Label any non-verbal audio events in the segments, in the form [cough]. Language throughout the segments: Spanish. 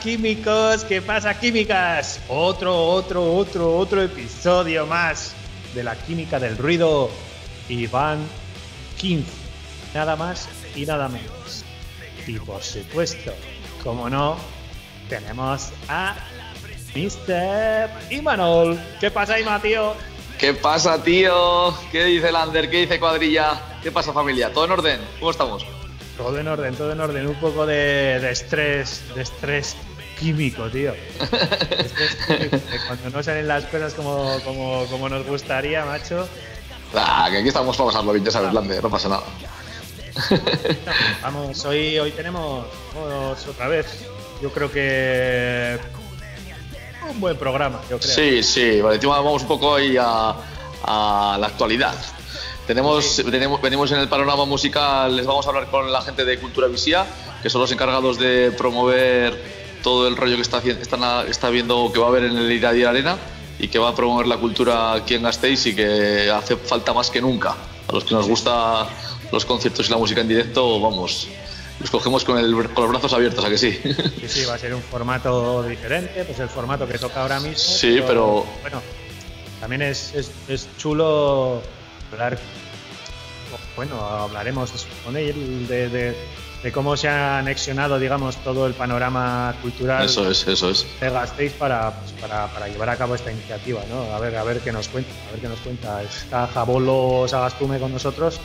químicos? ¿Qué pasa, químicas? Otro, otro, otro, otro episodio más de la química del ruido. Iván 15. Nada más y nada menos. Y por supuesto, como no, tenemos a Mr. Imanol. ¿Qué pasa, Ima, tío? ¿Qué pasa, tío? ¿Qué dice Lander? ¿Qué dice Cuadrilla? ¿Qué pasa, familia? ¿Todo en orden? ¿Cómo estamos? Todo en orden, todo en orden. Un poco de, estrés, de estrés químico, tío. cuando no salen las cosas como, como, nos gustaría, macho. Ah, que aquí estamos para pasarlo bien, ya sabes, Lander, no pasa nada. Vamos, hoy, hoy tenemos otra vez. Yo creo que un buen programa, yo creo. Sí, sí, vale, vamos un poco ahí a, a la actualidad. Tenemos, venimos en el panorama musical, les vamos a hablar con la gente de Cultura Visía, que son los encargados de promover todo el rollo que está, están, está viendo que va a haber en el Iradi Arena y que va a promover la cultura aquí en Gasteiz y que hace falta más que nunca. A los que nos gusta los conciertos y la música en directo, vamos, los cogemos con, el, con los brazos abiertos, ¿a que sí? Sí, sí, va a ser un formato diferente, pues el formato que toca ahora mismo. Sí, pero... Bueno, también es, es, es chulo hablar bueno, hablaremos con él de, cómo se ha anexionado, digamos, todo el panorama cultural eso es, eso es. de Gasteiz para, pues, para, para, llevar a cabo esta iniciativa, ¿no? A ver, a ver qué nos cuenta, a ver qué nos cuenta. Está Jabolo Sagastume con nosotros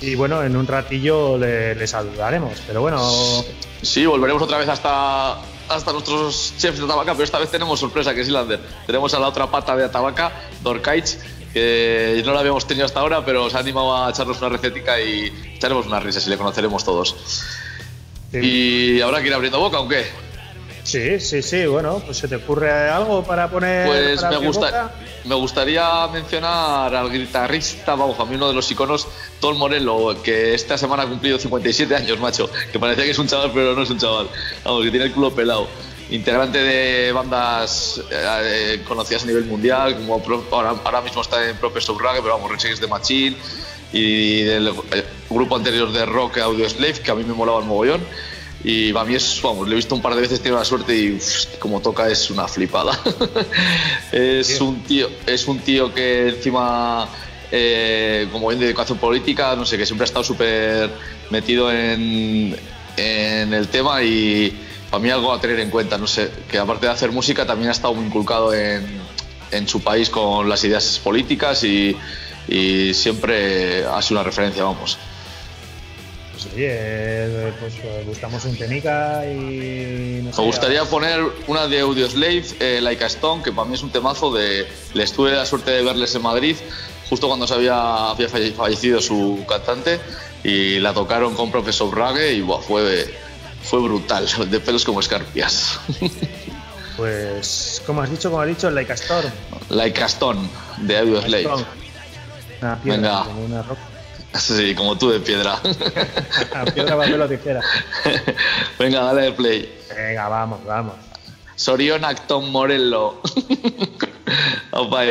y bueno, en un ratillo le, saludaremos, pero bueno... Sí, volveremos otra vez hasta, hasta nuestros chefs de Atabaca, pero esta vez tenemos sorpresa, que es Lander. Tenemos a la otra pata de Atabaca, Dorkaich, que no lo habíamos tenido hasta ahora, pero se ha animado a echarnos una recetica y echaremos unas risas y le conoceremos todos. ¿Y ahora que ir abriendo boca o qué? Sí, sí, sí, bueno, pues se te ocurre algo para poner. Pues me, gusta, me gustaría mencionar al guitarrista, vamos, a mí uno de los iconos, Tom Morello, que esta semana ha cumplido 57 años, macho, que parecía que es un chaval, pero no es un chaval, vamos, que tiene el culo pelado integrante de bandas eh, conocidas a nivel mundial, como ahora, mismo está en Proper Subrage, pero vamos, Rage de Machine, y del eh, grupo anterior de rock Audio Slave, que a mí me molaba el mogollón. Y a mí es, vamos, lo he visto un par de veces, tiene la suerte y como toca es una flipada. [laughs] es, un tío, es un tío que encima, eh, como bien de educación política, no sé, que siempre ha estado súper metido en, en el tema y para mí algo a tener en cuenta, no sé, que aparte de hacer música también ha estado muy inculcado en, en su país con las ideas políticas y, y, siempre ha sido una referencia, vamos. Pues oye, pues buscamos un tenica y... Me gustaría poner una de Audioslave, eh, Like a Stone, que para mí es un temazo de... Les tuve la suerte de verles en Madrid, justo cuando se había, había fallecido su cantante, y la tocaron con Profesor Rage y buah, fue fue brutal, [laughs] de pelos como escarpias. Pues, como has dicho, como has dicho, Like a Storm. Like a de Audio Slave. Una piedra, Venga. como una roca. Sí, como tú de piedra. [laughs] piedra, papel o tijera. [laughs] Venga, dale play. Venga, vamos, vamos. Sorion Acton Morello. Opa,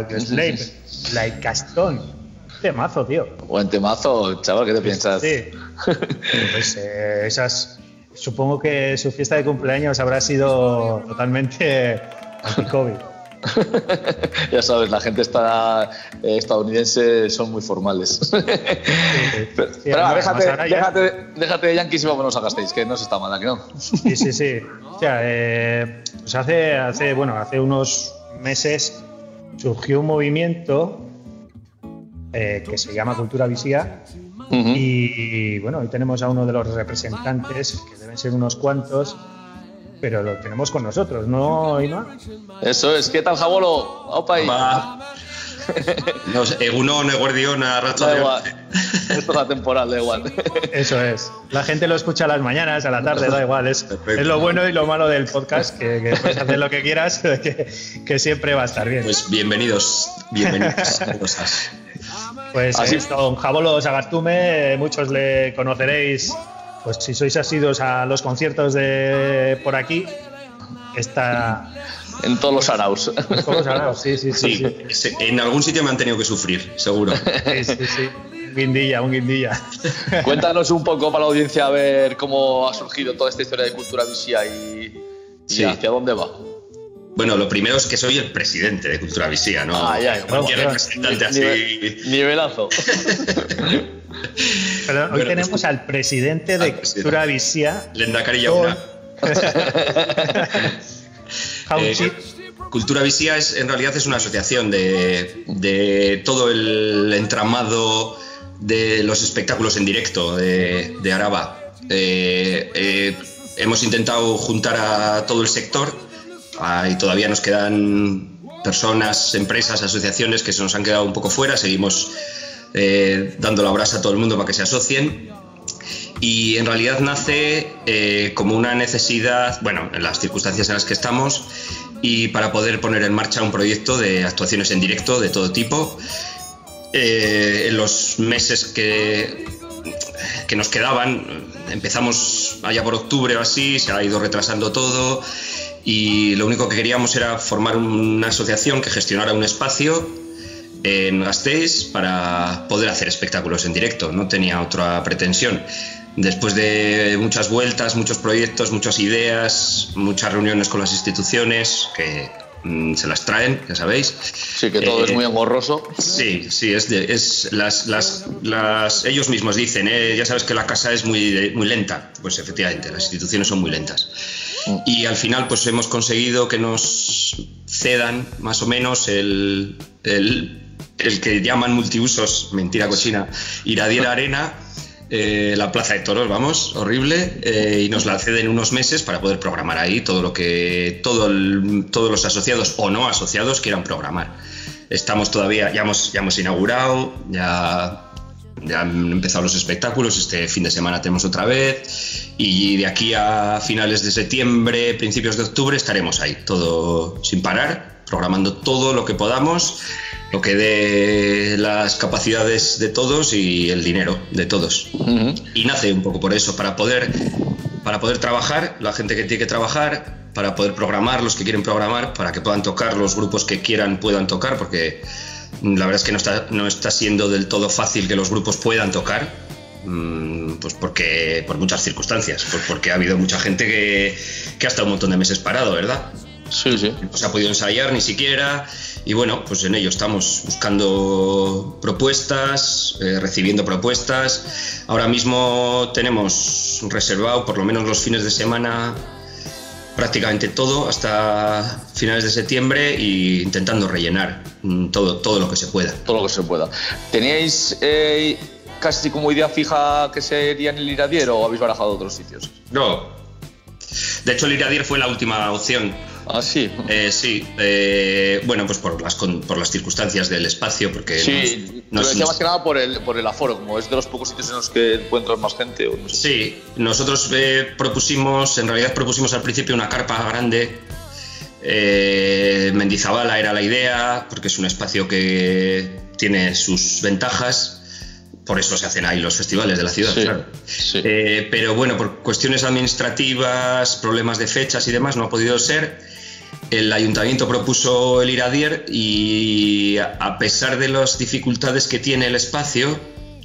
eh. chaval, Audioslave, like Castón. Temazo, tío. Buen temazo, chaval, ¿qué te piensas? Sí. [laughs] Pues eh, esas. Supongo que su fiesta de cumpleaños habrá sido totalmente anti-COVID. [laughs] ya sabes, la gente está, eh, estadounidense son muy formales. pero, déjate, déjate, de Yankees y vámonos a Gasteiz, que no se está mal, ¿que no? sí, sí, sí. O sea, eh, pues hace, hace, bueno, hace unos meses surgió un movimiento eh, que se llama Cultura Visía. Y bueno, hoy tenemos a uno de los representantes, que deben ser unos cuantos, pero lo tenemos con nosotros, ¿no, Ima? Eso es, ¿qué tal, Jabolo? ¡Opa! [laughs] no, Egunon, Eguardiona, Racha [laughs] es la temporal, da igual. Eso es. La gente lo escucha a las mañanas, a la tarde, da igual. Es, es lo bueno y lo malo del podcast, que, puedes [laughs] hacer lo que quieras, [laughs] que, que, siempre va a estar bien. Pues bienvenidos, bienvenidos. pues Así. es, don Jabolo Sagastume, muchos le conoceréis, pues si sois asidos a los conciertos de por aquí, está en todos los araos. En todos los araos, sí, sí, sí, En algún sitio me han tenido que sufrir, seguro. Sí, sí, sí. Guindilla, un guindilla. [laughs] Cuéntanos un poco para la audiencia a ver cómo ha surgido toda esta historia de cultura Visía y, hacia dónde va. Bueno, lo primero es que soy el presidente de Cultura Visía, ¿no? Ah, ya, Cualquier representante así. Nivelazo. [laughs] Perdón, hoy tenemos pues, al presidente de Cultura Visía. Lenda Carilla [laughs] Eh, Cultura Visía es, en realidad es una asociación de, todo el entramado de los espectáculos en directo de, Araba. Eh, eh, hemos intentado juntar a todo el sector y todavía nos quedan personas, empresas, asociaciones que se nos han quedado un poco fuera. Seguimos dando la brasa a todo el mundo para que se asocien y en realidad nace eh, como una necesidad, bueno, en las circunstancias en las que estamos y para poder poner en marcha un proyecto de actuaciones en directo de todo tipo. Eh, en los meses que, que nos quedaban, empezamos allá por octubre o así, se ha ido retrasando todo y lo único que queríamos era formar una asociación que gestionara un espacio en Gasteiz para poder hacer espectáculos en directo, no tenía otra pretensión. Después de muchas vueltas, muchos proyectos, muchas ideas, muchas reuniones con las instituciones que se las traen, ya sabéis. Sí, que todo es eh, muy engorroso. Sí, sí, es, es las, las, las, ellos mismos dicen, eh, ya sabes que la casa es muy, muy lenta. Pues efectivamente, las instituciones son muy lentas. Mm. Y al final, pues hemos conseguido que nos cedan más o menos el, el, el que llaman multiusos, mentira cochina, Iradier Arena eh, la plaza de toros, vamos, horrible, eh, y nos la ceden unos meses para poder programar ahí todo lo que todo todos los asociados o no asociados quieran programar. Estamos todavía, ya hemos, ya hemos inaugurado, ya han empezado los espectáculos, este fin de semana tenemos otra vez, y de aquí a finales de septiembre, principios de octubre estaremos ahí, todo sin parar, programando todo lo que podamos lo que dé las capacidades de todos y el dinero de todos. Y nace un poco por eso, para poder para poder trabajar, la gente que tiene que trabajar, para poder programar, los que quieren programar, para que puedan tocar, los grupos que quieran puedan tocar, porque la verdad es que no está, no está siendo del todo fácil que los grupos puedan tocar, mm, pues porque por muchas circunstancias, pues porque ha habido mucha gente que, que ha estado un montón de meses parado, ¿verdad? Sí, sí. No se ha podido ensayar ni siquiera. Y bueno, pues en ello estamos buscando propuestas, eh, recibiendo propuestas. Ahora mismo tenemos reservado por lo menos los fines de semana prácticamente todo hasta finales de septiembre e intentando rellenar mm, todo, todo lo que se pueda. Todo lo que se pueda. ¿Teníais eh, casi como idea fija que sería en el Iradier o habéis barajado otros sitios? No. De hecho, el Iradier fue la última opción Ah, sí. Eh, sí, eh, bueno, pues por las, por las circunstancias del espacio, porque... Sí, nos, nos, decía más que nada por el, por el aforo, como es de los pocos sitios en los que encuentras más gente. O no sé. Sí, nosotros eh, propusimos, en realidad propusimos al principio una carpa grande. Eh, Mendizabala era la idea, porque es un espacio que tiene sus ventajas por eso se hacen ahí los festivales de la ciudad, Sí, claro. sí. Eh, pero bueno, por cuestiones administrativas, problemas de fechas y demás, no ha podido ser. El ayuntamiento propuso el Iradier y a pesar de las dificultades que tiene el espacio,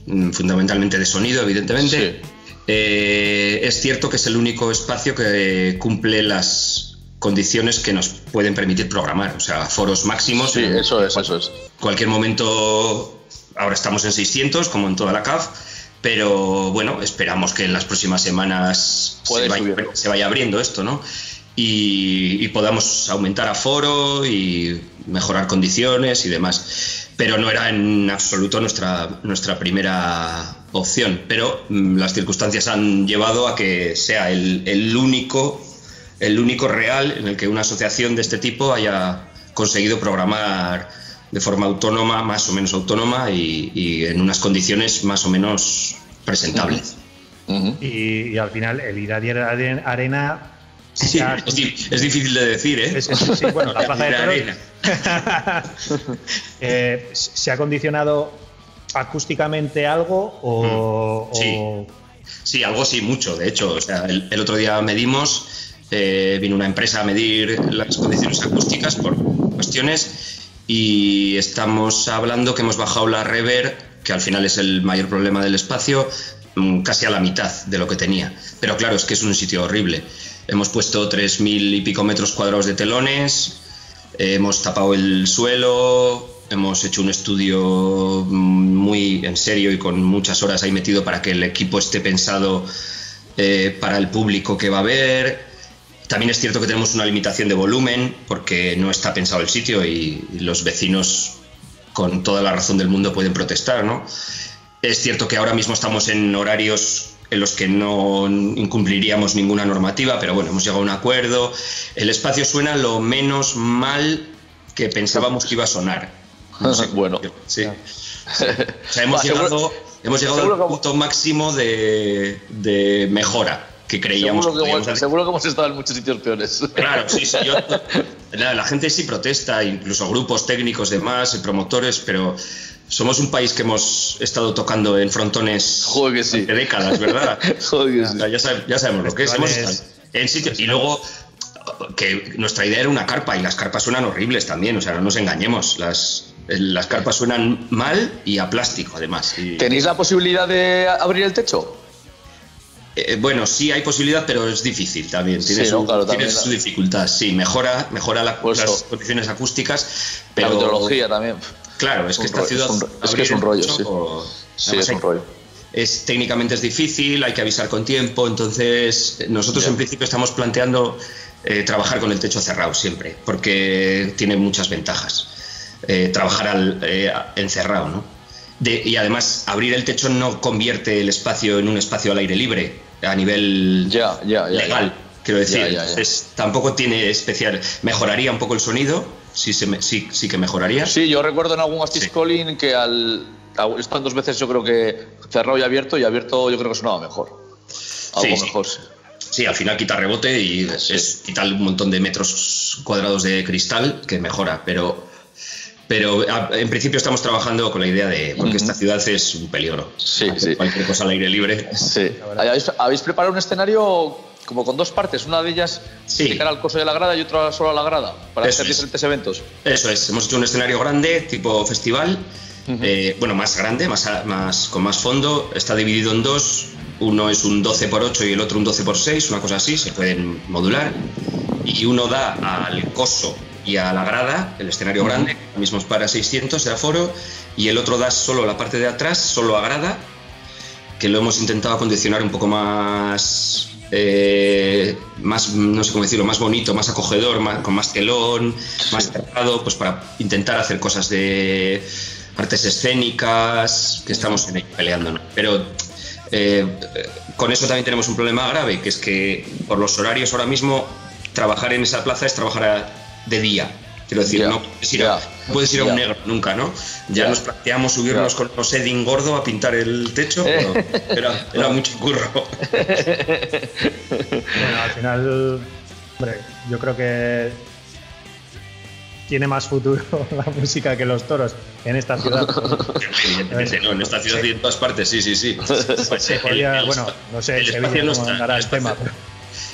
mm, fundamentalmente de sonido, evidentemente, Sí. eh, es cierto que es el único espacio que cumple las condiciones que nos pueden permitir programar, o sea, foros máximos. Sí, en eso es, eso es. cualquier momento, ahora estamos en 600, como en toda la CAF, pero bueno, esperamos que en las próximas semanas se vaya, subir. se vaya abriendo esto, ¿no? Y, y podamos aumentar aforo y mejorar condiciones y demás. Pero no era en absoluto nuestra, nuestra primera opción. Pero mm, las circunstancias han llevado a que sea el, el único el único real en el que una asociación de este tipo haya conseguido programar de forma autónoma, más o menos autónoma y, y en unas condiciones más o menos presentables. Y, y al final el Iradier Aren- Arena Sí, es, di- es difícil de decir, ¿eh? es- es- sí, bueno, la [laughs] plaza de arena. [laughs] Eh, ¿Se ha condicionado acústicamente algo o, Mm, sí. o- Sí, algo sí, mucho. De hecho, o sea, el, el otro día medimos, eh, vino una empresa a medir las condiciones acústicas por cuestiones y estamos hablando que hemos bajado la rever, que al final es el mayor problema del espacio, mm, casi a la mitad de lo que tenía. Pero claro, es que es un sitio horrible. Hemos puesto 3.000 y pico metros cuadrados de telones, hemos tapado el suelo, hemos hecho un estudio mm, muy en serio y con muchas horas ahí metido para que el equipo esté pensado eh, para el público que va a ver. También es cierto que tenemos una limitación de volumen porque no está pensado el sitio y, los vecinos con toda la razón del mundo pueden protestar, ¿no? Es cierto que ahora mismo estamos en horarios en los que no incumpliríamos ninguna normativa, pero bueno, hemos llegado a un acuerdo. El espacio suena lo menos mal que pensábamos que iba a sonar. [laughs] No sé, Bueno. Sí. O sea, hemos [laughs] llegado, hemos llegado al punto máximo de, de mejora que creíamos Seguro que, podíamos hemos, seguro que hemos estado en muchos sitios peores. Claro, sí, sí. yo- [laughs] la, la gente sí protesta, incluso grupos técnicos, demás, promotores, pero somos un país que hemos estado tocando en frontones Joder que sí. durante décadas, ¿verdad? [laughs] Joder que sí. ya, sab- ya sabemos lo que es. Hemos en sitios y luego que nuestra idea era una carpa y las carpas suenan horribles también, o sea, no nos engañemos, las, las carpas suenan mal y a plástico además. Y- ¿Tenéis la posibilidad de abrir el techo? Eh, bueno, sí hay posibilidad, pero es difícil también. Tiene, Sí, su, ¿no? Claro, tiene también su la- dificultad. Sí, mejora, mejora la- las condiciones acústicas, La pero meteorología también. claro, es que Es esta rollo, ciudad es un es que es un rollo, sí. o- Sí, es un hay- rollo. es técnicamente es difícil, hay que avisar con tiempo, entonces nosotros en principio estamos planteando eh, trabajar con el techo cerrado siempre, porque tiene muchas ventajas. Eh, trabajar al, eh, encerrado, ¿no? De- y además abrir el techo no convierte el espacio en un espacio al aire libre a nivel legal, quiero decir. Entonces, tampoco tiene especial. Mejoraría un poco el sonido, sí, se me- sí, sí que mejoraría. Sí, yo recuerdo en algún Astis Sí. Calling que al. Están dos veces, yo creo que cerrado y abierto, y abierto yo creo que sonaba mejor. Algo Sí, mejor, sí. Sí, al final quita rebote y es quitar un montón de metros cuadrados de cristal que mejora, pero. Pero a- en principio estamos trabajando con la idea de. Porque esta ciudad es un peligro. Sí, sí. Cualquier cosa al aire libre. Sí. ¿Habéis, habéis preparado un escenario como con dos partes, una de ellas Sí. dedicar al coso de la grada y otra solo a la grada, para Eso hacer es. diferentes eventos. Eso es, hemos hecho un escenario grande, tipo festival, eh, bueno, más grande, más, más, con más fondo, está dividido en dos, uno es un 12 por 8 y el otro un 12 por 6, una cosa así, se pueden modular, y uno da al coso y a la grada, el escenario grande, ahora mismo es para 600 de aforo, y el otro da solo la parte de atrás, solo a grada, que lo hemos intentado acondicionar un poco más, eh, más no sé cómo decirlo, más bonito, más acogedor, más- con más telón, más cerrado, pues para intentar hacer cosas de artes escénicas, que estamos en ello peleando, ¿no? Pero eh, con eso también tenemos un problema grave, que es que por los horarios ahora mismo trabajar en esa plaza es trabajar a- de día. Quiero decir, no puedes ir, a, ya, no puedes ir a un negro nunca, ¿no? Ya nos planteamos subirnos con los Edding gordo a pintar el techo, pero era, era [laughs] mucho curro. Bueno, al final, hombre, yo creo que tiene más futuro [laughs] la música que los toros en esta ciudad. Evidentemente, no, en esta ciudad y en todas partes, sí, sí, sí. Pues, Se el- podía- el- bueno, no sé, el Sevilla no andará el tema, pero-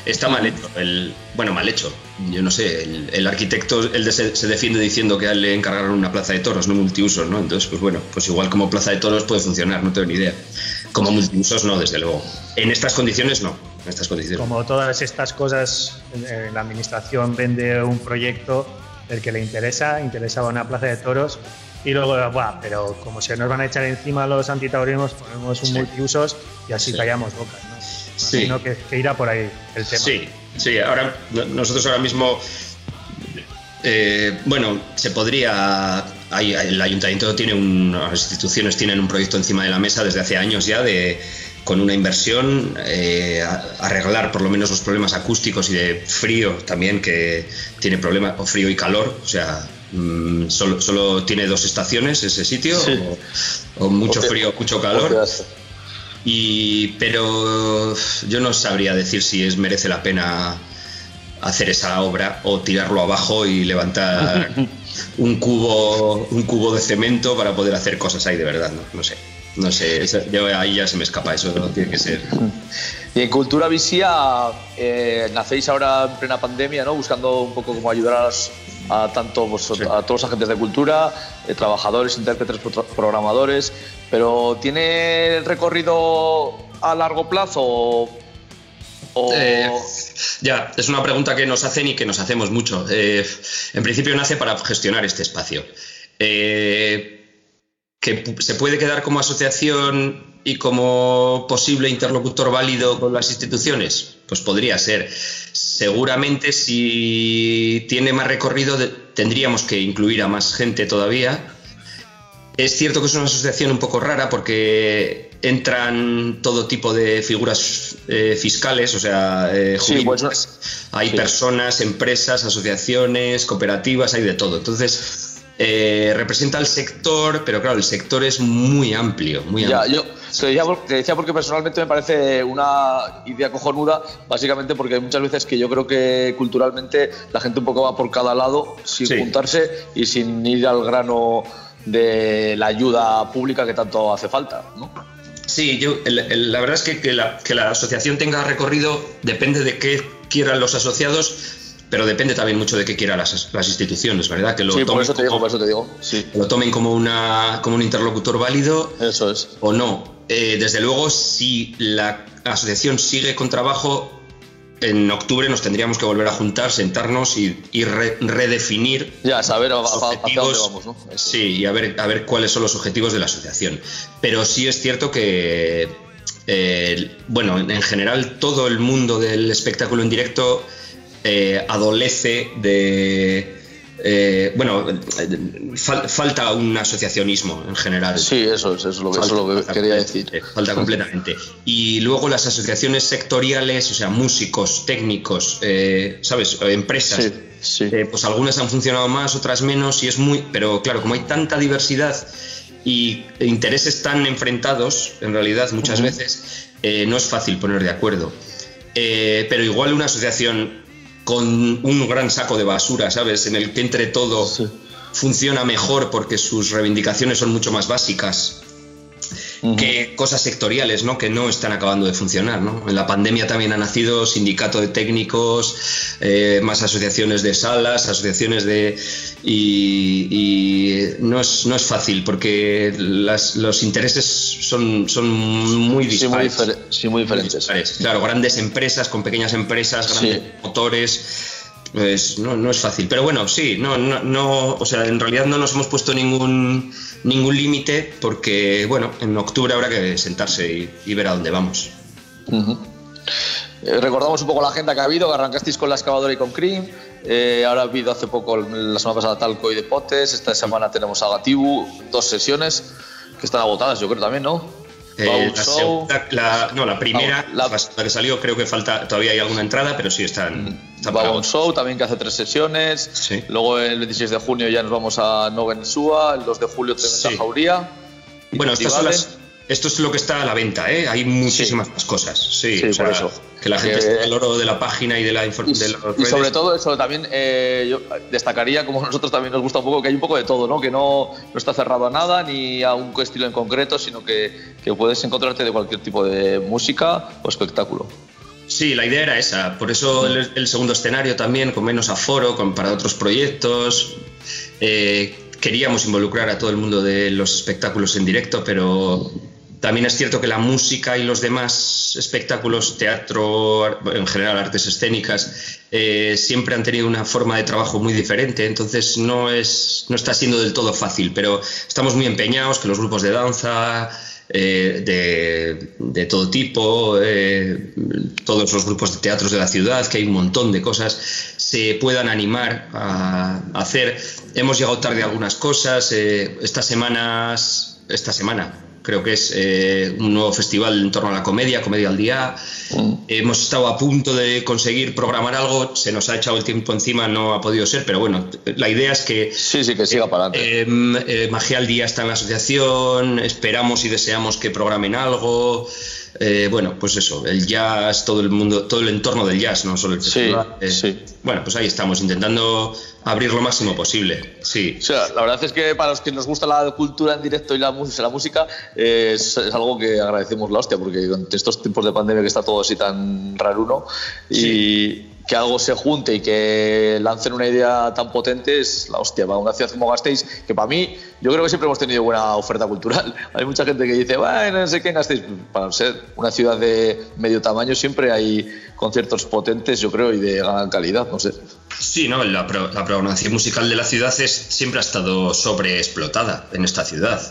Está mal hecho. El, bueno, mal hecho. Yo no sé, el, el arquitecto él se, se defiende diciendo que a él le encargaron una plaza de toros, no multiusos, ¿no? Entonces, pues bueno, pues igual como plaza de toros puede funcionar, no tengo ni idea. Como multiusos, no, desde luego. En estas condiciones, no. En estas condiciones. como todas estas cosas, eh, la administración vende un proyecto del que le interesa, interesaba una plaza de toros, y luego, Buah, pero como se nos van a echar encima los antitaurismos, ponemos un Sí. multiusos y así Sí. callamos bocas, ¿no? Sí. Imagino que, que irá por ahí el tema. Sí, sí, ahora no- nosotros ahora mismo, eh, bueno, se podría, hay- el ayuntamiento tiene un, las instituciones tienen un proyecto encima de la mesa desde hace años ya de con una inversión eh, a- arreglar por lo menos los problemas acústicos y de frío también que tiene problemas o frío y calor, o sea mm, solo, solo tiene dos estaciones ese sitio Sí. o, o mucho Hostia. frío mucho calor. Y, pero yo no sabría decir si es merece la pena hacer esa obra o tirarlo abajo y levantar [laughs] un cubo, un cubo de cemento para poder hacer cosas ahí de verdad. No, no sé, no sé, eso- yo ahí ya se me escapa, eso no tiene que ser. [laughs] Y en Cultura Visía eh, nacéis ahora en plena pandemia, ¿no? Buscando un poco cómo ayudar a, tanto Sí. a todos los agentes de cultura, eh, trabajadores, intérpretes, pro- programadores, pero ¿tiene recorrido a largo plazo o, Eh, ya, es una pregunta que nos hacen y que nos hacemos mucho. Eh, en principio nace para gestionar este espacio. Eh, que se puede quedar como asociación y como posible interlocutor válido con las instituciones? Pues podría ser. Seguramente si tiene más recorrido tendríamos que incluir a más gente todavía. Es cierto que es una asociación un poco rara porque entran todo tipo de figuras eh, fiscales, o sea, eh, Sí, pues, hay sí. personas, empresas, asociaciones, cooperativas, hay de todo. Entonces, eh, representa al sector, pero claro, el sector es muy amplio, muy Ya, amplio. yo te decía, por- te decía porque personalmente me parece una idea cojonuda, básicamente porque hay muchas veces que yo creo que culturalmente la gente un poco va por cada lado sin Sí. juntarse y sin ir al grano de la ayuda pública que tanto hace falta, ¿no? Sí, yo, el- el- la verdad es que, que la, que la asociación tenga recorrido depende de qué quieran los asociados, pero depende también mucho de qué quieran las, las instituciones, ¿verdad? Que lo, Sí, por tomen eso te digo, como, por eso te digo. Sí, que lo tomen como, una, como un interlocutor válido eso es. o no. Eh, desde luego, si la asociación sigue con trabajo, en octubre nos tendríamos que volver a juntar, sentarnos y, y re- redefinir Ya, saber a- objetivos, vamos, ¿no? Sí, y a ver, a ver cuáles son los objetivos de la asociación. Pero sí es cierto que, eh, bueno, en general todo el mundo del espectáculo en directo eh, adolece de... eh, bueno, eh, fal- falta un asociacionismo en general. Sí, eso es, eso es lo que, eso es lo que Falta quería decir. Falta completamente. Y luego las asociaciones sectoriales, o sea, músicos, técnicos, eh, ¿sabes? Empresas. Sí, sí. Eh, pues algunas han funcionado más, otras menos, y es muy. Pero claro, como hay tanta diversidad y intereses tan enfrentados, en realidad, muchas veces, no es fácil poner de acuerdo. Pero igual una asociación con un gran saco de basura, ¿sabes? En el que entre todo Sí. funciona mejor porque sus reivindicaciones son mucho más básicas. Que cosas sectoriales, ¿no? Que no están acabando de funcionar, ¿no? En la pandemia también ha nacido sindicato de técnicos, eh, más asociaciones de salas, asociaciones de... Y, no, es, no es fácil porque los intereses son, son muy dispares. Sí, muy, diferentes. Claro, grandes empresas con pequeñas empresas, grandes motores pues no, no es fácil. Pero bueno, sí, no, no, no, o sea, en realidad no nos hemos puesto ningún, ningún límite porque, bueno, en octubre habrá que sentarse y, ver a dónde vamos. Eh, recordamos un poco la agenda que ha habido, arrancasteis con la excavadora y con Cream, eh, ahora ha habido hace poco, la semana pasada, Talco y Deportes, esta semana tenemos a Gatibu, dos sesiones que están agotadas, yo creo también, ¿no? Eh, la, no, la primera, la, que salió, creo que falta, todavía hay alguna entrada, pero sí están. están Show también que hace tres sesiones. Luego el 26 de junio ya nos vamos a Sua el 2 de julio tenemos a Jauría. Bueno, estas son las, esto es lo que está a la venta, ¿eh? Hay muchísimas más cosas. Sí, por eso. Que la gente esté el oro de la página y de la información. Y sobre todo eso también eh, yo destacaría, como a nosotros también nos gusta un poco, que hay un poco de todo, ¿no? Que no, no está cerrado a nada ni a un estilo en concreto, sino que, que puedes encontrarte de cualquier tipo de música o espectáculo. Sí, la idea era esa. Por eso el, segundo escenario también, con menos aforo, con, para otros proyectos. Eh, queríamos involucrar a todo el mundo de los espectáculos en directo, pero también es cierto que la música y los demás espectáculos, teatro, en general artes escénicas, eh, siempre han tenido una forma de trabajo muy diferente, entonces no, es, no está siendo del todo fácil, pero estamos muy empeñados que los grupos de danza, eh, de, todo tipo, eh, todos los grupos de teatros de la ciudad, que hay un montón de cosas, se puedan animar a, hacer. Hemos llegado tarde a algunas cosas, estas semanas, esta semana creo que es eh, un nuevo festival en torno a la comedia, Comedia al Día. Mm. Hemos estado a punto de conseguir programar algo, se nos ha echado el tiempo encima, no ha podido ser, pero bueno, la idea es que... Sí, sí, que siga para adelante. Em, eh, Magia al Día está en la asociación, esperamos y deseamos que programen algo. Eh, bueno, pues eso, el jazz, todo el mundo, todo el entorno del jazz, no solo el festival. Sí, sí. Bueno, pues ahí estamos, intentando abrir lo máximo posible. Sí. O sea, la verdad es que para los que nos gusta la cultura en directo y la, música, la música es, algo que agradecemos la hostia, porque con estos tiempos de pandemia que está todo así tan raro uno y que algo se junte y que lancen una idea tan potente es la hostia. Para una ciudad como Gasteiz, que para mí, yo creo que siempre hemos tenido buena oferta cultural. [laughs] Hay mucha gente que dice, bueno, no sé qué en Gasteiz. Para ser una ciudad de medio tamaño, siempre hay conciertos potentes, yo creo, y de gran calidad, no sé. Sí, no, la, programación musical de la ciudad es, siempre ha estado sobreexplotada en esta ciudad.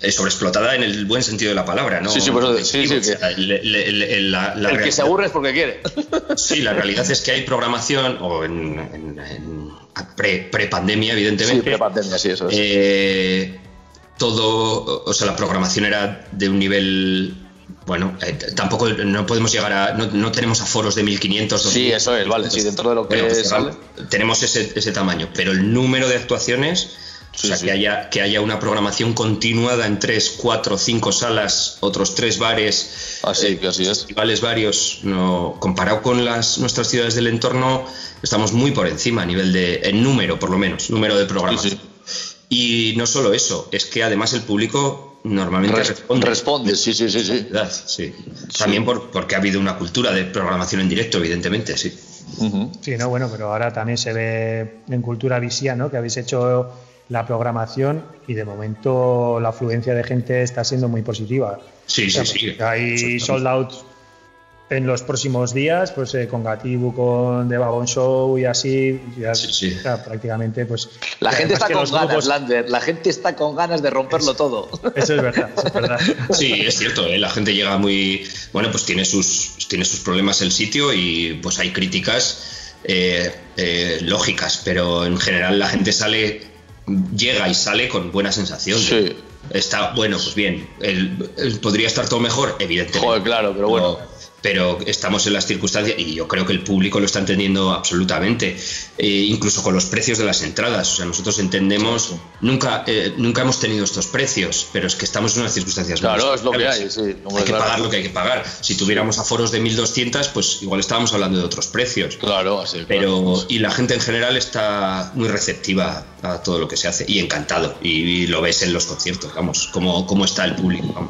Eh, sobreexplotada en el buen sentido de la palabra, ¿no? Sí, sí, sí, sí el, que se aburre es porque quiere. Sí, la realidad es que hay programación, o en, pre-pandemia, evidentemente. Sí, pre-pandemia, sí, eso es. Eh, todo, o sea, la programación era de un nivel bueno, eh, tampoco no podemos llegar a. No, tenemos aforos de 1500. Sí, eso es, vale. Sí, dentro de lo que pues, Tenemos ese, ese, tamaño, pero el número de actuaciones. o sea, que, haya, que haya una programación continuada en tres, cuatro, cinco salas, otros tres bares. Así, ah, eh, que así es. Varios. No, comparado con las, nuestras ciudades del entorno, estamos muy por encima a nivel de. en número, por lo menos, número de programas. Y no solo eso, es que además el público normalmente responde. Responde, sí, sí, sí. sí. sí. También por, porque ha habido una cultura de programación en directo, evidentemente, sí. Sí, no, bueno, pero ahora también se ve en Cultura Visía, ¿no? Que habéis hecho la programación y de momento la afluencia de gente está siendo muy positiva. Sí, sí, sí. Hay sold out en los próximos días, pues eh, con Gatibu, con The Babon Show y así, ya, prácticamente pues... La gente está con ganas, Lander, la gente está con ganas de romperlo todo. Eso es verdad, es verdad. [laughs] Sí, es cierto, ¿eh? la gente llega muy... Bueno, pues tiene sus, tiene sus problemas el sitio y pues hay críticas eh, lógicas, pero en general la gente sale, llega y sale con buena sensación. Sí. Está, bueno, pues bien, podría estar todo mejor, evidentemente. Joder, claro, pero bueno pero estamos en las circunstancias y yo creo que el público lo está entendiendo absolutamente. eh, incluso con los precios de las entradas. O sea, nosotros entendemos, nunca, eh, nunca hemos tenido estos precios, pero es que estamos en unas circunstancias Claro, es lo que hay, sí. hay que pagar lo que hay que pagar. Si tuviéramos aforos de 1200, pues igual estábamos hablando de otros precios. Claro, así. Pero, y la gente en general está muy receptiva a todo lo que se hace y encantado. Y, lo ves en los conciertos, vamos, cómo, cómo está el público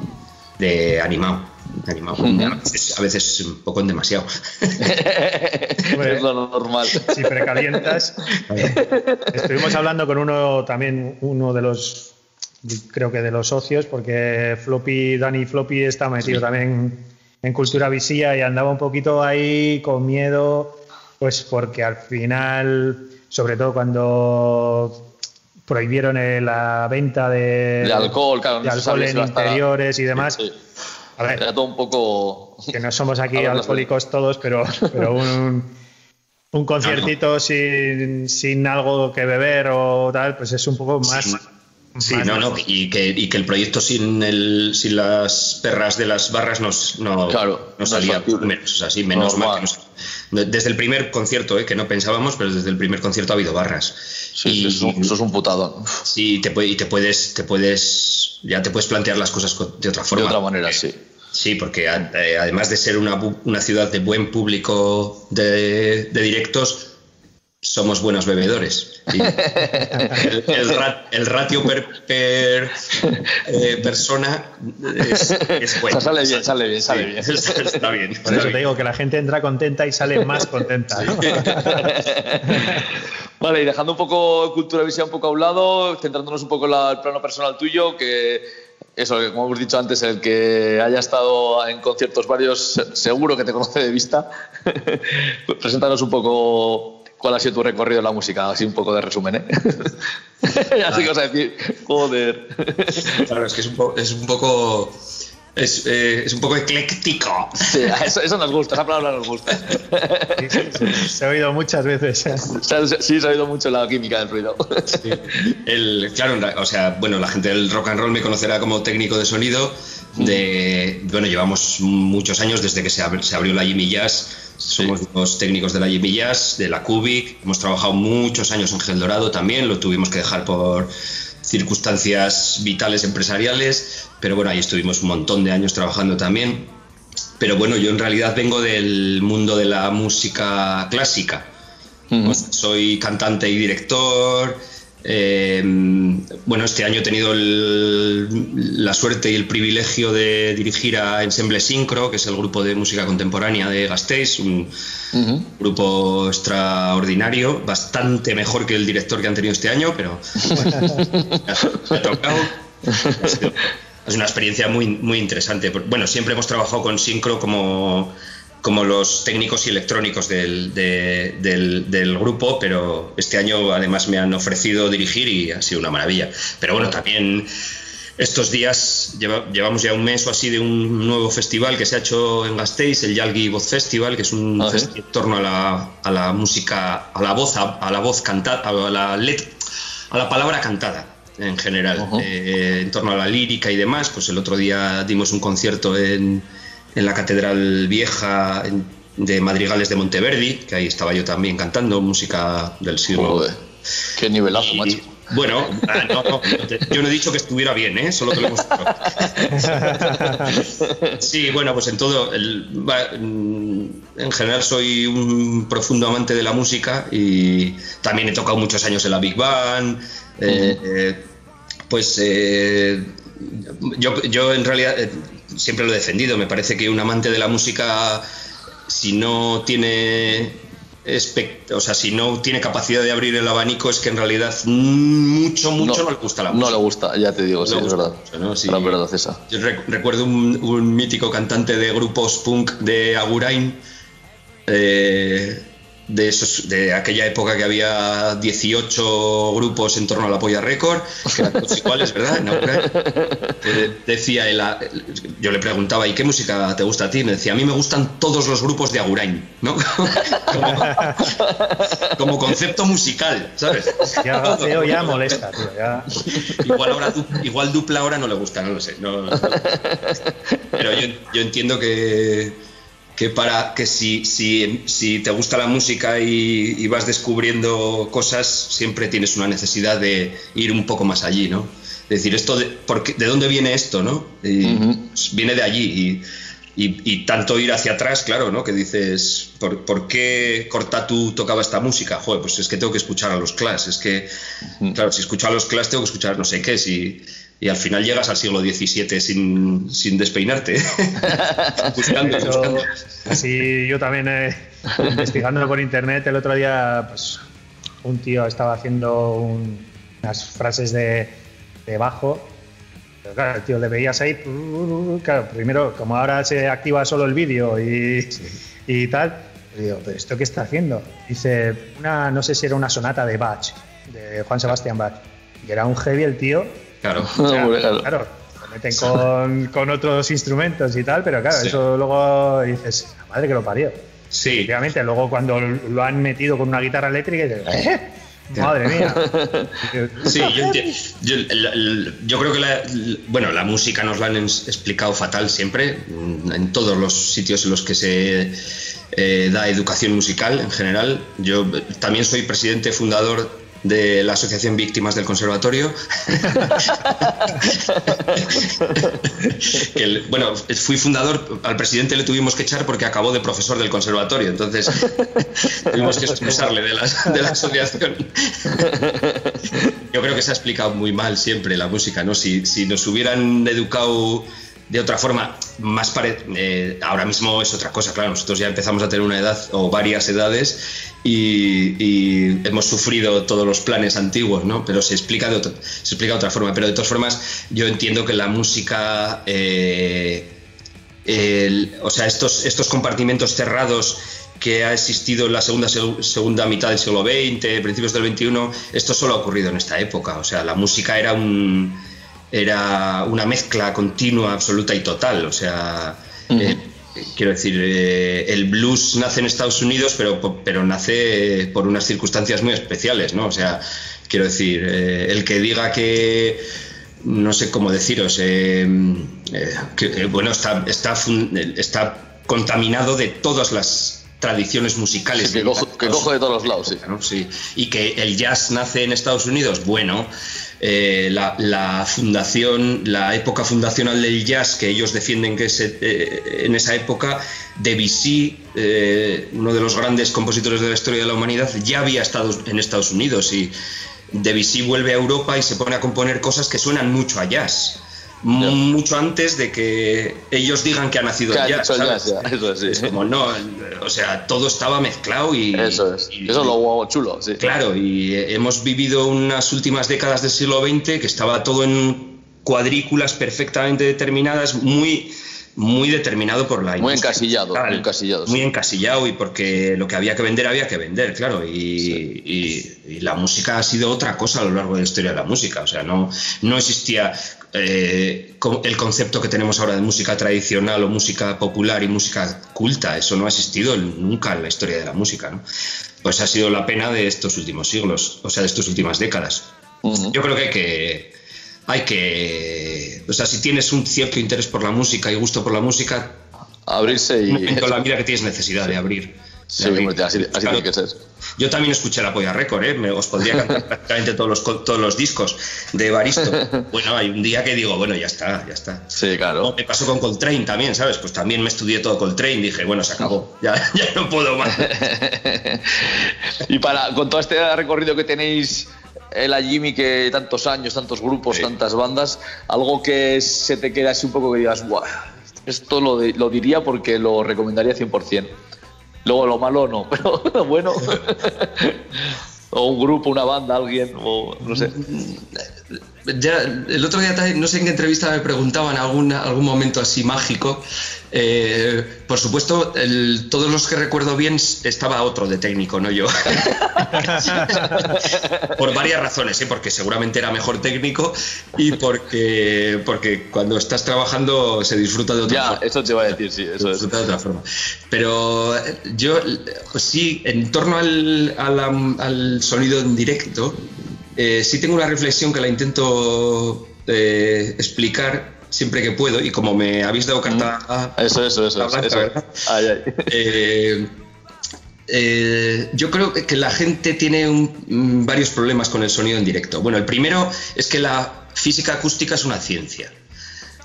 de animado. Animado. a, veces, un poco en demasiado. [laughs] es lo normal. Si precalientas. [laughs] Estuvimos hablando con uno también, uno de los, creo que de los socios, porque Floppy, Dani Floppy está metido también en cultura visía y andaba un poquito ahí con miedo, pues porque al final, sobre todo cuando prohibieron la venta de, alcohol, claro, de alcohol en interiores y demás. A ver, Era todo un poco. Que no somos aquí [laughs] alcohólicos todos, pero, pero un, un conciertito sin, sin, algo que beber o tal, pues es un poco más. Sí, no, no, y que, y que, el proyecto sin, el, sin las perras de las barras nos, no, claro, no salía menos, o sea, sí, menos mal. desde el primer concierto, eh, que no pensábamos, pero desde el primer concierto ha habido barras. Sí, eso, es un putado. Sí, te, y te puedes, te puedes, ya te puedes plantear las cosas de otra forma. De otra manera, sí. Sí, porque eh, además de ser una, una, ciudad de buen público de, de directos, somos buenos bebedores. [laughs] el, ratio per, eh, persona es, [laughs] bueno. sale bien, sale bien, sale bien. [laughs] Está, bien. Por eso te digo que la gente entra contenta y sale más contenta. vale, y dejando un poco cultura visión un poco a un lado, centrándonos un poco en el plano personal tuyo, que eso, como hemos dicho antes, el que haya estado en conciertos varios, seguro que te [laughs] conoce de vista. [laughs] Preséntanos un poco ¿Cuál ha sido tu recorrido en la música? Así un poco de resumen, ¿eh? [laughs] Así que vas a decir, joder. Claro, es que es un, es un poco. Es, eh, es, un poco ecléctico. Sí, eso, nos gusta, esa palabra nos gusta. Sí, se ha oído muchas veces. Sí, se ha oído mucho la química del ruido. Sí. El, claro, o sea, bueno, la gente del rock and roll me conocerá como técnico de sonido. De, bueno, llevamos muchos años desde que se, se abrió la Jimmy Jazz somos los técnicos de la Jimmy de la Cubic. Hemos trabajado muchos años en Gel Dorado también, lo tuvimos que dejar por circunstancias vitales empresariales, pero bueno, ahí estuvimos un montón de años trabajando también. Pero bueno, yo en realidad vengo del mundo de la música clásica. soy cantante y director, eh, bueno, este año he tenido la suerte y el privilegio de dirigir a Ensemble Syncro, que es el grupo de música contemporánea de Gasteiz, un grupo extraordinario, bastante mejor que el director que han tenido este año, pero [laughs] ha tocado. Es una experiencia muy, muy interesante. Bueno, siempre hemos trabajado con Syncro como como los técnicos y electrónicos del, del, grupo, pero este año además me han ofrecido dirigir y ha sido una maravilla. Pero bueno, también estos días llevamos ya un mes o así de un nuevo festival que se ha hecho en Gasteiz, el Yalgi Voz Festival, que es un ah, festival en torno a la, a la, música, a la voz, a, la voz cantada, a la, a la palabra cantada en general, eh, en torno a la lírica y demás. Pues el otro día dimos un concierto en en la Catedral Vieja de Madrigales de Monteverdi, que ahí estaba yo también cantando música del siglo. Qué nivelazo, macho. Bueno, ah, yo no he dicho que estuviera bien, ¿eh? solo te lo hemos Sí, bueno, pues en todo, mm, en general soy un profundo amante de la música y también he tocado muchos años en la Big Band. Eh, eh, pues eh, yo, yo en realidad siempre lo he defendido. Me parece que un amante de la música, si no tiene o sea, si no tiene capacidad de abrir el abanico, es que en realidad mucho, mucho no, le gusta la música. No le gusta, ya te digo, sí, es verdad. La verdad esa. Yo recuerdo un, mítico cantante de grupos punk de Agurain, eh, de, esos, de aquella época que había 18 grupos en torno a la Polla Record, que eran todos iguales, ¿verdad? decía él, yo le preguntaba, ¿y qué música te gusta a ti? Me decía, a mí me gustan todos los grupos de Agurain, ¿no? [laughs] como, concepto musical, ¿sabes? Ya, ya molesta, tío, Igual, ahora, igual dupla ahora no le gusta, no lo sé. pero yo, yo entiendo que que para que si, si, si te gusta la música y, vas descubriendo cosas, siempre tienes una necesidad de ir un poco más allí, ¿no? decir, esto de, ¿de dónde viene esto, no? Pues viene de allí y, tanto ir hacia atrás, claro, ¿no? Que dices, ¿por, ¿por, qué Cortatu tocaba esta música? Joder, pues es que tengo que escuchar a los Clash, es que, claro, si escucho a los Clash tengo que escuchar no sé qué, si y al final llegas al siglo XVII sin, sin despeinarte. [laughs] buscando, Así yo también, eh, investigando por internet, el otro día, pues un tío estaba haciendo unas frases de, de bajo. Pero claro, el tío le veías ahí. Claro, primero, como ahora se activa solo el vídeo y, y tal, digo, ¿pero esto qué está haciendo? Dice, una, no sé si era una sonata de Bach, de Juan Sebastián Bach. Y era un heavy el tío [laughs] Claro, claro. Lo meten con, con, otros instrumentos y tal, pero claro, eso luego dices, madre que lo parió. Sí. Obviamente, luego cuando lo han metido con una guitarra eléctrica, dices, ¿eh? Madre mía. [laughs] Sí, yo, yo, creo que la, bueno, la música nos la han explicado fatal siempre, en todos los sitios en los que se eh, da educación musical en general. Yo también soy presidente fundador de la Asociación Víctimas del Conservatorio. [laughs] bueno, fui fundador, al presidente le tuvimos que echar porque acabó de profesor del conservatorio, entonces [laughs] tuvimos que expulsarle de la, de la asociación. Yo creo que se ha explicado muy mal siempre la música, ¿no? Si, si nos hubieran educado de otra forma, más pare eh, ahora mismo es otra cosa, claro, nosotros ya empezamos a tener una edad o varias edades y, hemos sufrido todos los planes antiguos, ¿no? Pero se explica, de se explica de otra forma. Pero de todas formas, yo entiendo que la música, eh, o sea, estos, estos compartimentos cerrados que ha existido en la segunda, segunda mitad del siglo XX, principios del XXI, esto solo ha ocurrido en esta época. O sea, la música era un era una mezcla continua, absoluta y total. O sea, eh, quiero decir, eh, el blues nace en Estados Unidos, pero, pero nace por unas circunstancias muy especiales, ¿no? O sea, quiero decir, eh, el que diga que no sé cómo deciros, que, bueno, está, está, está contaminado de todas las tradiciones musicales. que, cojo, de todos los lados, sí. Y que el jazz nace en Estados Unidos, bueno, eh, la, fundación, la época fundacional del jazz que ellos defienden que es eh, en esa época, Debussy, eh, uno de los grandes compositores de la historia de la humanidad, ya había estado en Estados Unidos y Debussy vuelve a Europa y se pone a componer cosas que suenan mucho a jazz mucho antes de que ellos digan que ha nacido el jazz. Eso es, como no, o sea, todo estaba mezclado y. Eso es. eso es lo chulo, sí. Claro, y hemos vivido unas últimas décadas del siglo XX que estaba todo en cuadrículas perfectamente determinadas, muy muy determinado por la muy encasillado, muy encasillado, muy encasillado y porque lo que había que vender había que vender, claro, y, la música ha sido otra cosa a lo largo de la historia de la música, o sea, no, no existía eh, el concepto que tenemos ahora de música tradicional o música popular y música culta, eso no ha existido nunca en la historia de la música, ¿no? Pues ha sido la pena de estos últimos siglos, o sea, de estas últimas décadas. Yo creo que hay que hay que. O sea, si tienes un cierto interés por la música y gusto por la música. Abrirse y. En la [laughs] vida que tienes necesidad de abrir. Sí, así, tiene que ser. Yo también escuché la Polla Record, ¿eh? Me, os podría cantar [laughs] prácticamente todos los, todos los discos de Baristo. [laughs] Bueno, hay un día que digo, bueno, ya está, ya está. Sí, claro. me pasó con Coltrane también, ¿sabes? Pues también me estudié todo Coltrane, dije, bueno, se acabó, ya, [laughs] ya no puedo más. y para, con todo este recorrido que tenéis el a Jimmy que tantos años, tantos grupos, tantas bandas, algo que se te queda así un poco que digas, Buah, esto lo, lo diría porque lo recomendaría 100%. Luego lo malo no, [laughs] pero lo bueno. o un grupo, una banda, alguien, o no sé. Ya, el otro día, no sé en qué entrevista me preguntaban algún, algún momento así mágico eh, por supuesto, todos los que recuerdo bien estaba otro de técnico, no yo. [laughs] por varias razones, ¿eh? porque seguramente era mejor técnico y porque, porque cuando estás trabajando se disfruta de otra forma. Eso te iba a decir, sí, eso se disfruta de otra forma. Pero yo, pues sí, en torno al, sonido en directo, eh, sí tengo una reflexión que la intento explicar siempre que puedo y como me habéis dado carta. Eso, eso, eso. eso. Ay, ay. Eh, eh, yo creo que la gente tiene mm, varios problemas con el sonido en directo. Bueno, el primero es que la física acústica es una ciencia.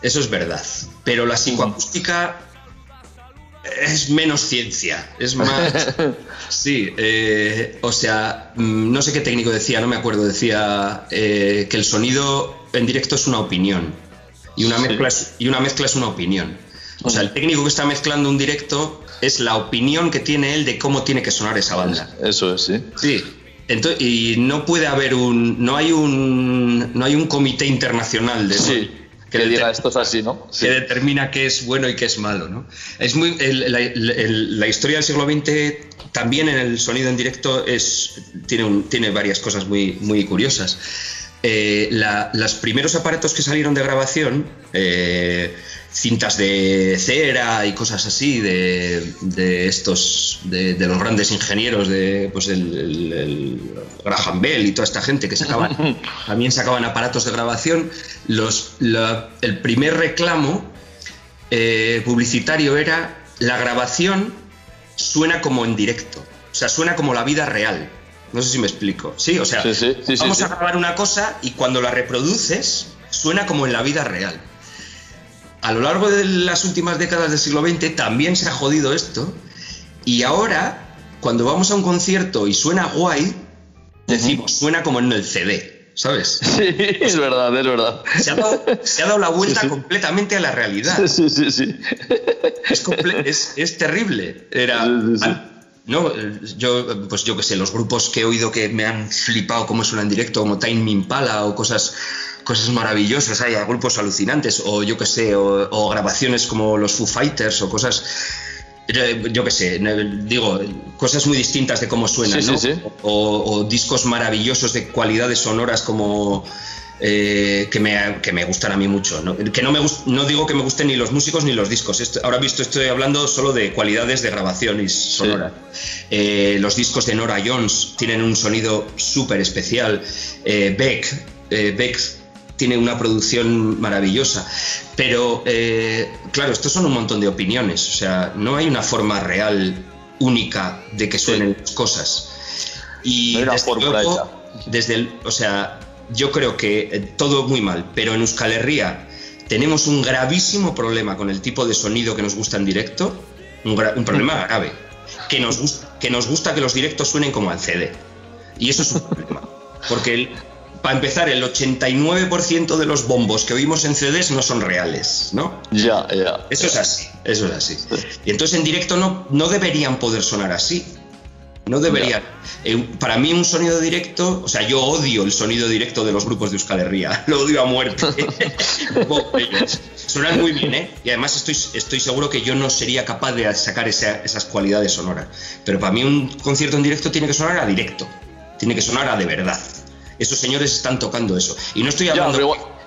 Eso es verdad. Pero la psicoacústica es menos ciencia. Es más. [laughs] sí, eh, o sea, mm, no sé qué técnico decía, no me acuerdo. Decía eh, que el sonido en directo es una opinión. Y una, mezcla y una mezcla es una opinión. O sea, el técnico que está mezclando un directo es la opinión que tiene él de cómo tiene que sonar esa banda. Eso es, sí. Sí. Entonces, y no puede haber un. No hay un. No hay un comité internacional de sí. Que, diga esto es así, ¿no? Que determina qué es bueno y qué es malo, ¿no? Es muy. la, historia del siglo XX también en el sonido en directo es, tiene, tiene varias cosas muy, muy curiosas. Eh, los primeros aparatos que salieron de grabación, eh, cintas de cera y cosas así de, estos de, los grandes ingenieros de pues el, Graham Bell y toda esta gente que sacaban [laughs] también sacaban aparatos de grabación. Los el primer reclamo eh, publicitario era la grabación suena como en directo o sea suena como la vida real no sé si me explico sí o sea vamos a grabar una cosa y cuando la reproduces suena como en la vida real a lo largo de las últimas décadas del siglo XX también se ha jodido esto y ahora cuando vamos a un concierto y suena guay, decimos, suena como en el CD, ¿sabes? [laughs] Sí, es verdad, es verdad. Se ha dado, la vuelta completamente a la realidad. Sí, sí, sí. Es, es, terrible. Era... No, yo, pues yo qué sé, los grupos que he oído que me han flipado cómo suena en directo, como Time Impala o cosas cosas maravillosas, hay grupos alucinantes, o yo qué sé, o, grabaciones como los Foo Fighters, o cosas, yo qué sé, digo, cosas muy distintas de cómo suenan, ¿no? O, discos maravillosos de cualidades sonoras como... Eh, que, me, que, me, gustan a mí mucho. ¿no? Que no, me no digo que me gusten ni los músicos ni los discos. ahora visto, estoy hablando solo de cualidades de grabación y sonora. Eh, los discos de Nora Jones tienen un sonido súper especial. Eh, Beck, Beck tiene una producción maravillosa. Pero, eh, claro, estos son un montón de opiniones. O sea, no hay una forma real, única, de que suenen las cosas. Y desde luego, desde el, o sea, yo creo que eh, todo muy mal, pero en Euskal Herria tenemos un gravísimo problema con el tipo de sonido que nos gusta en directo, un, problema grave, que nos, que nos gusta que los directos suenen como al CD. Y eso es un problema. Porque el, para empezar, el 89% de los bombos que oímos en CDs no son reales, ¿no? Ya, ya. Eso es así, eso es así. Y entonces en directo no, no deberían poder sonar así. No deberían. Eh, para mí un sonido directo, o sea, yo odio el sonido directo de los grupos de Euskal Herria, [laughs] lo odio a muerte. [laughs] Suenan muy bien, ¿eh? Y además estoy, estoy seguro que yo no sería capaz de sacar esas cualidades sonoras. Pero para mí un concierto en directo tiene que sonar a directo, tiene que sonar a de verdad esos señores están tocando eso. Y no estoy hablando,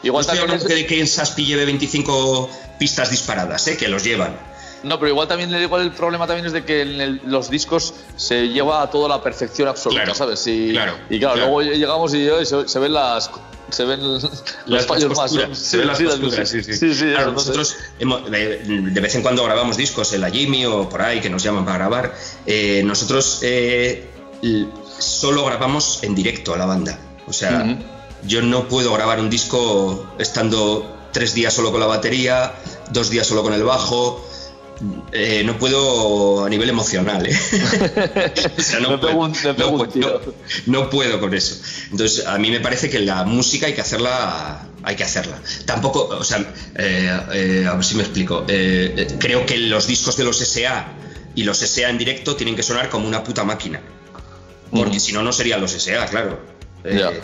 igual, de que en Saspi lleve 25 pistas disparadas, ¿eh? que los llevan. No, pero igual también igual el problema también es de que en los discos se lleva a toda la perfección absoluta, ¿sabes? Y claro, y claro, luego llegamos y se, ven las se ven los fallos más. Se ven las posturas, sí, sí. sí, claro, nosotros de vez en cuando grabamos discos en la Jimmy o por ahí que nos llaman para grabar. Eh, nosotros eh, solo grabamos en directo a la banda. O sea, yo no puedo grabar un disco estando tres días solo con la batería, dos días solo con el bajo. Eh, no puedo a nivel emocional, ¿eh? [laughs] o sea, no, puedo, no, puedo, con eso. Entonces, a mí me parece que la música hay que hacerla, hay que hacerla. Tampoco, o sea, eh, a ver si me explico. creo que los discos de los SA y los SA en directo tienen que sonar como una puta máquina. Porque si no, no serían los SA, claro. Eh,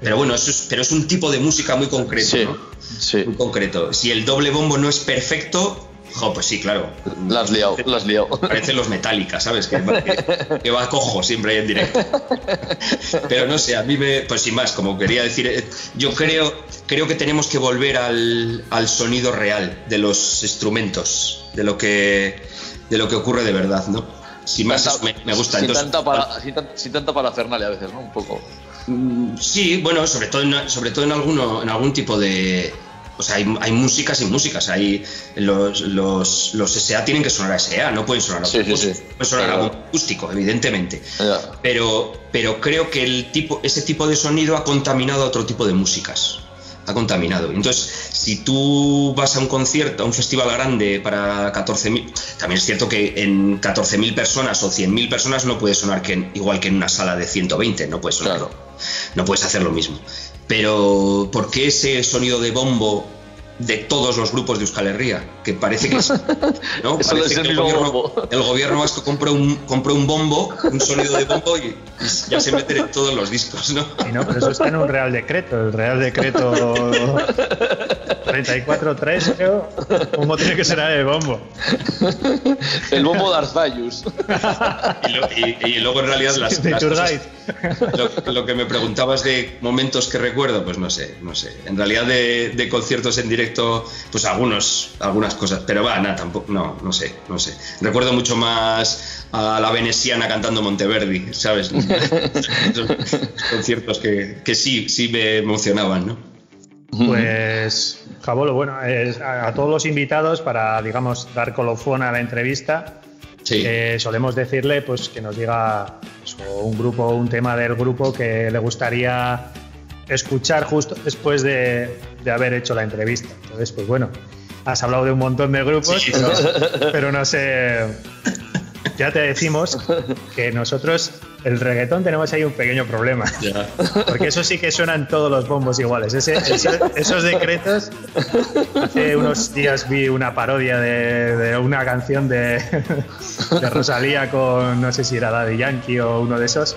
pero bueno, es, pero es un tipo de música muy concreto, ¿no? Sí. Muy concreto. Si el doble bombo no es perfecto, jo, pues sí, claro. Las liado, las liado. Parecen los metálicas, ¿sabes? Que, va cojo siempre en directo. Pero no sé, a mí me. Pues sin más, como quería decir, eh, yo creo, creo que tenemos que volver al, al sonido real de los instrumentos, de lo que, de lo que ocurre de verdad, ¿no? Sin más, me, gusta. Sin, tanta para, sin, tanta parafernalia a veces, ¿no? Un poco. Mm, sí, bueno, sobre todo en, sobre todo en, alguno, en algún tipo de, o sea, hay, hay, músicas y músicas. Hay los, los, los SA tienen que sonar a SA, no pueden sonar a sí, sí, sí. pueden sonar acústico, evidentemente. Pero, pero creo que el tipo, ese tipo de sonido ha contaminado a otro tipo de músicas. Ha contaminado. Entonces, si tú vas a un concierto, a un festival grande para 14.000, también es cierto que en 14.000 personas o 100.000 personas no puede sonar que igual que en una sala de 120, no puedes sonar. No puedes hacer lo mismo. Pero, ¿por qué ese sonido de bombo de todos los grupos de Euskal Herria, que parece que, [laughs] ¿no? parece que el, gobierno, el, gobierno, vasco compró un, compró un bombo, un sonido de bombo y, ya se meten en todos los discos, ¿no? Sí, no, pero eso está en un Real Decreto, el Real Decreto 34.3, creo, ¿cómo tiene que ser el bombo? El bombo de Arzayus. Y, y, luego en realidad las, las cosas, lo, lo, que me preguntabas de momentos que recuerdo, pues no sé, no sé. En realidad de, de conciertos en directo, pues algunos, algunas cosas, pero va, nada, tampoco, no, no sé, no sé. Recuerdo mucho más a la veneciana cantando Monteverdi, ¿sabes? [laughs] conciertos que, que sí, sí me emocionaban, ¿no? Pues, Jabolo, bueno, a, a, todos los invitados para, digamos, dar colofón a la entrevista, sí. eh, solemos decirle pues que nos diga pues, un grupo, un tema del grupo que le gustaría escuchar justo después de, de, haber hecho la entrevista. Entonces, pues bueno, has hablado de un montón de grupos, sí. pero, pero no sé ya te decimos que nosotros, el reggaetón, tenemos ahí un pequeño problema. Yeah. Porque eso sí que suenan todos los bombos iguales. Ese, ese, esos decretos. Hace unos días vi una parodia de, de una canción de, de, Rosalía con, no sé si era Daddy Yankee o uno de esos.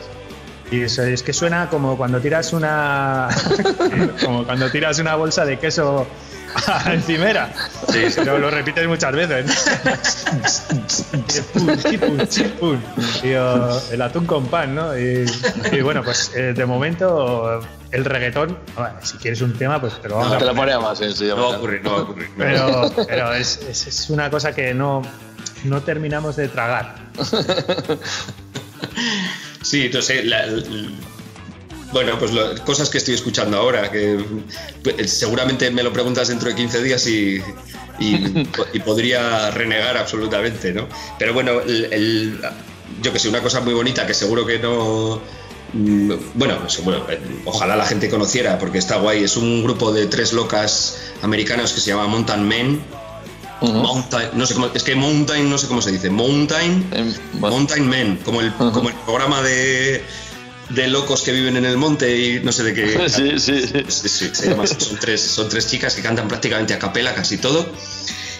Y eso, es que suena como cuando tiras una. [laughs] como cuando tiras una bolsa de queso [laughs] encimera. Sí, pero [laughs] lo repites muchas veces. y, uh, el atún con pan, ¿no? Y, y bueno, pues eh, de momento el reggaetón, bueno, si quieres un tema, pues te lo vamos no, a te lo ponía más sencillo. No va a ocurrir, no va a ocurrir. Pero, pero es, es, es una cosa que no, no terminamos de tragar. Sí, entonces la, la, bueno, pues lo, cosas que estoy escuchando ahora, que pues, seguramente me lo preguntas dentro de 15 días y, y, [laughs] y podría renegar absolutamente, ¿no? Pero bueno, el, el, yo que sé, una cosa muy bonita que seguro que no... mm, Bueno, bueno, ojalá la gente conociera porque está guay. Es un grupo de tres locas americanos que se llama Mountain Men. Uh -huh. Mountain, no sé cómo, es que Mountain, no sé cómo se dice. Mountain, bueno. Mountain Men, como el, uh -huh. como el programa de, de locos que viven en el monte y no sé de qué. [laughs] Sí, sí, sí. son, tres, son tres chicas que cantan prácticamente a capela casi todo.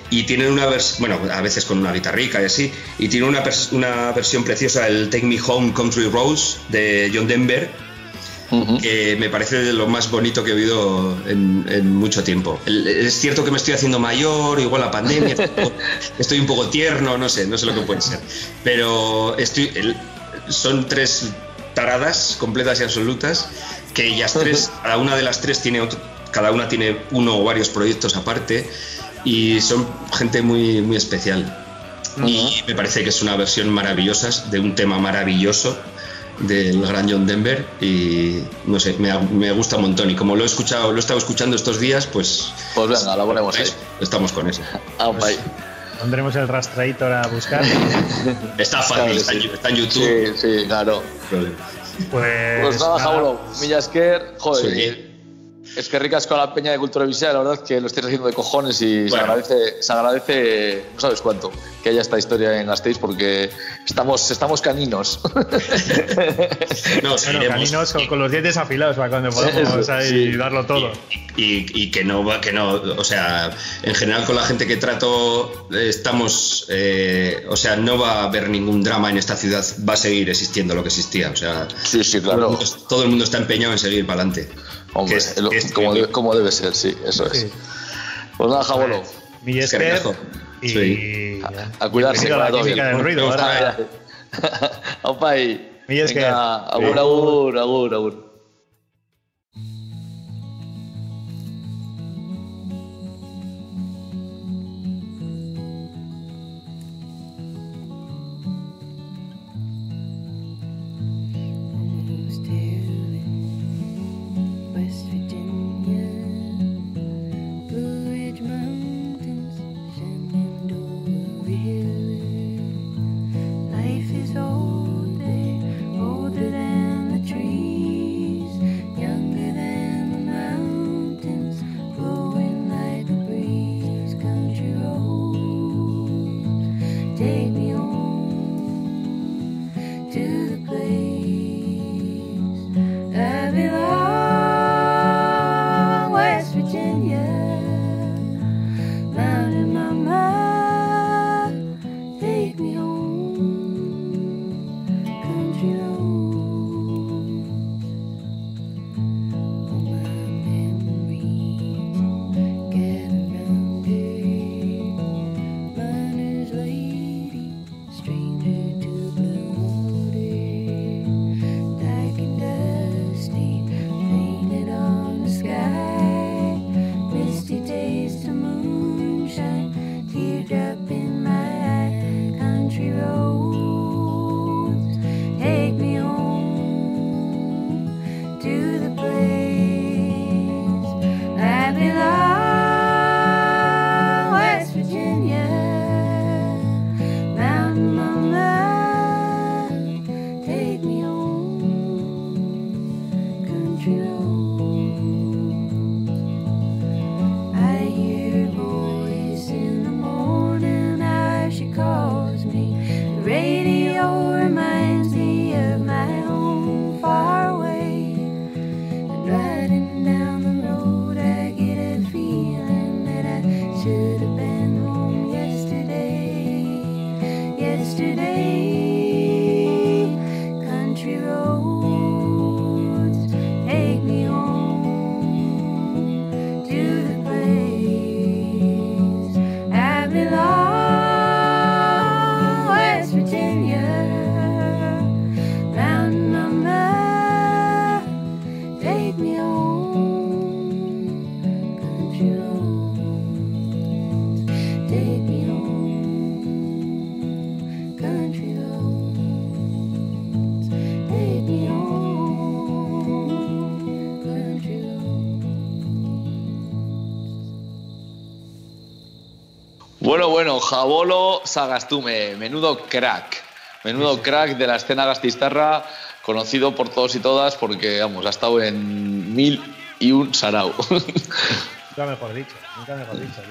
Y tienen una versión, bueno, a veces con una guitarrica y así, y tiene una, una versión preciosa, el Take Me Home Country Roads de John Denver, Uh -huh. que me parece de lo más bonito que he oído en, en, mucho tiempo. Es cierto que me estoy haciendo mayor, igual la pandemia, [laughs] estoy un poco tierno, no sé, no sé lo que puede ser. Pero estoy, el, son tres taradas completas y absolutas que ellas tres, cada una de las tres tiene otro, cada una tiene uno o varios proyectos aparte y son gente muy, muy especial. Uh -huh. Y me parece que es una versión maravillosa de un tema maravilloso del gran John Denver y no sé, me, me, gusta un montón y como lo he escuchado, lo he estado escuchando estos días, pues... Pues venga, lo ponemos ahí. Estamos con eso. [laughs] Ah, pues, pondremos el rastreador a buscar. [laughs] está fácil, está, está, en YouTube. Sí, sí, claro. Pues, pues nada, Jaulo, Millasker, joder, sí. Es que ricas con la peña de Cultura Visual, la verdad que lo estáis haciendo de cojones y bueno. se, agradece, se agradece, no sabes cuánto, que haya esta historia en Gasteiz porque estamos, estamos caninos. [laughs] no, bueno, caninos con, con, los dientes afilados para cuando podamos sí, ahí sí. darlo todo. Y, y, y, que no va, que no, o sea, en general con la gente que trato estamos, eh, o sea, no va a haber ningún drama en esta ciudad, va a seguir existiendo lo que existía, o sea, sí, sí, claro. todo, el mundo, todo el mundo está empeñado en seguir para adelante. Hombre, es, lo, es, como, debe, como, debe ser, sí, eso sí. es. Pues nada, Jabolo. Millesker y sí. a, a cuidarse. A la química del ruido. [laughs] Ahora. Aupa ahí. Millesker. Agur, agur, agur, agur. Bueno, Jabolo Sagastume, menudo crack. Menudo crack de la escena gastistarra, conocido por todos y todas porque, vamos, ha estado en mil y un sarau. [laughs] Nunca mejor dicho, nunca mejor dicho.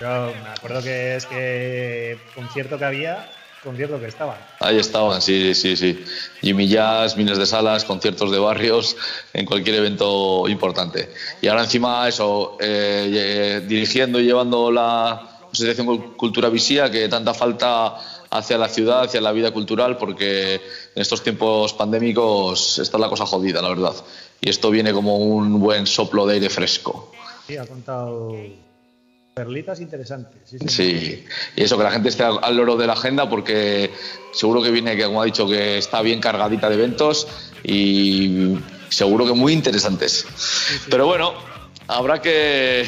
Yo me acuerdo que es que concierto que había, concierto que estaban. Ahí estaban, sí, sí, sí. Jimmy Jazz, miles de salas, conciertos de barrios, en cualquier evento importante. Y ahora encima eso, eh, dirigiendo y llevando la Asociación Cultura Visía, que tanta falta hacia la ciudad, hacia la vida cultural, porque en estos tiempos pandémicos está la cosa jodida, la verdad. Y esto viene como un buen soplo de aire fresco. Sí, ha contado perlitas interesantes. Sí, sí, y eso, que la gente esté al loro de la agenda, porque seguro que viene, que como ha dicho, que está bien cargadita de eventos y seguro que muy interesantes. Pero bueno, habrá que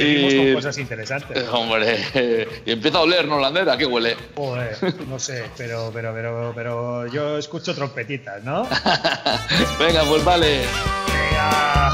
Seguimos con cosas interesantes. Hombre, [laughs] y empieza a oler, ¿no, Landera? qué huele? Joder, no sé, pero, pero, pero, pero yo escucho trompetitas, ¿no? [laughs] Venga, pues vale. Venga.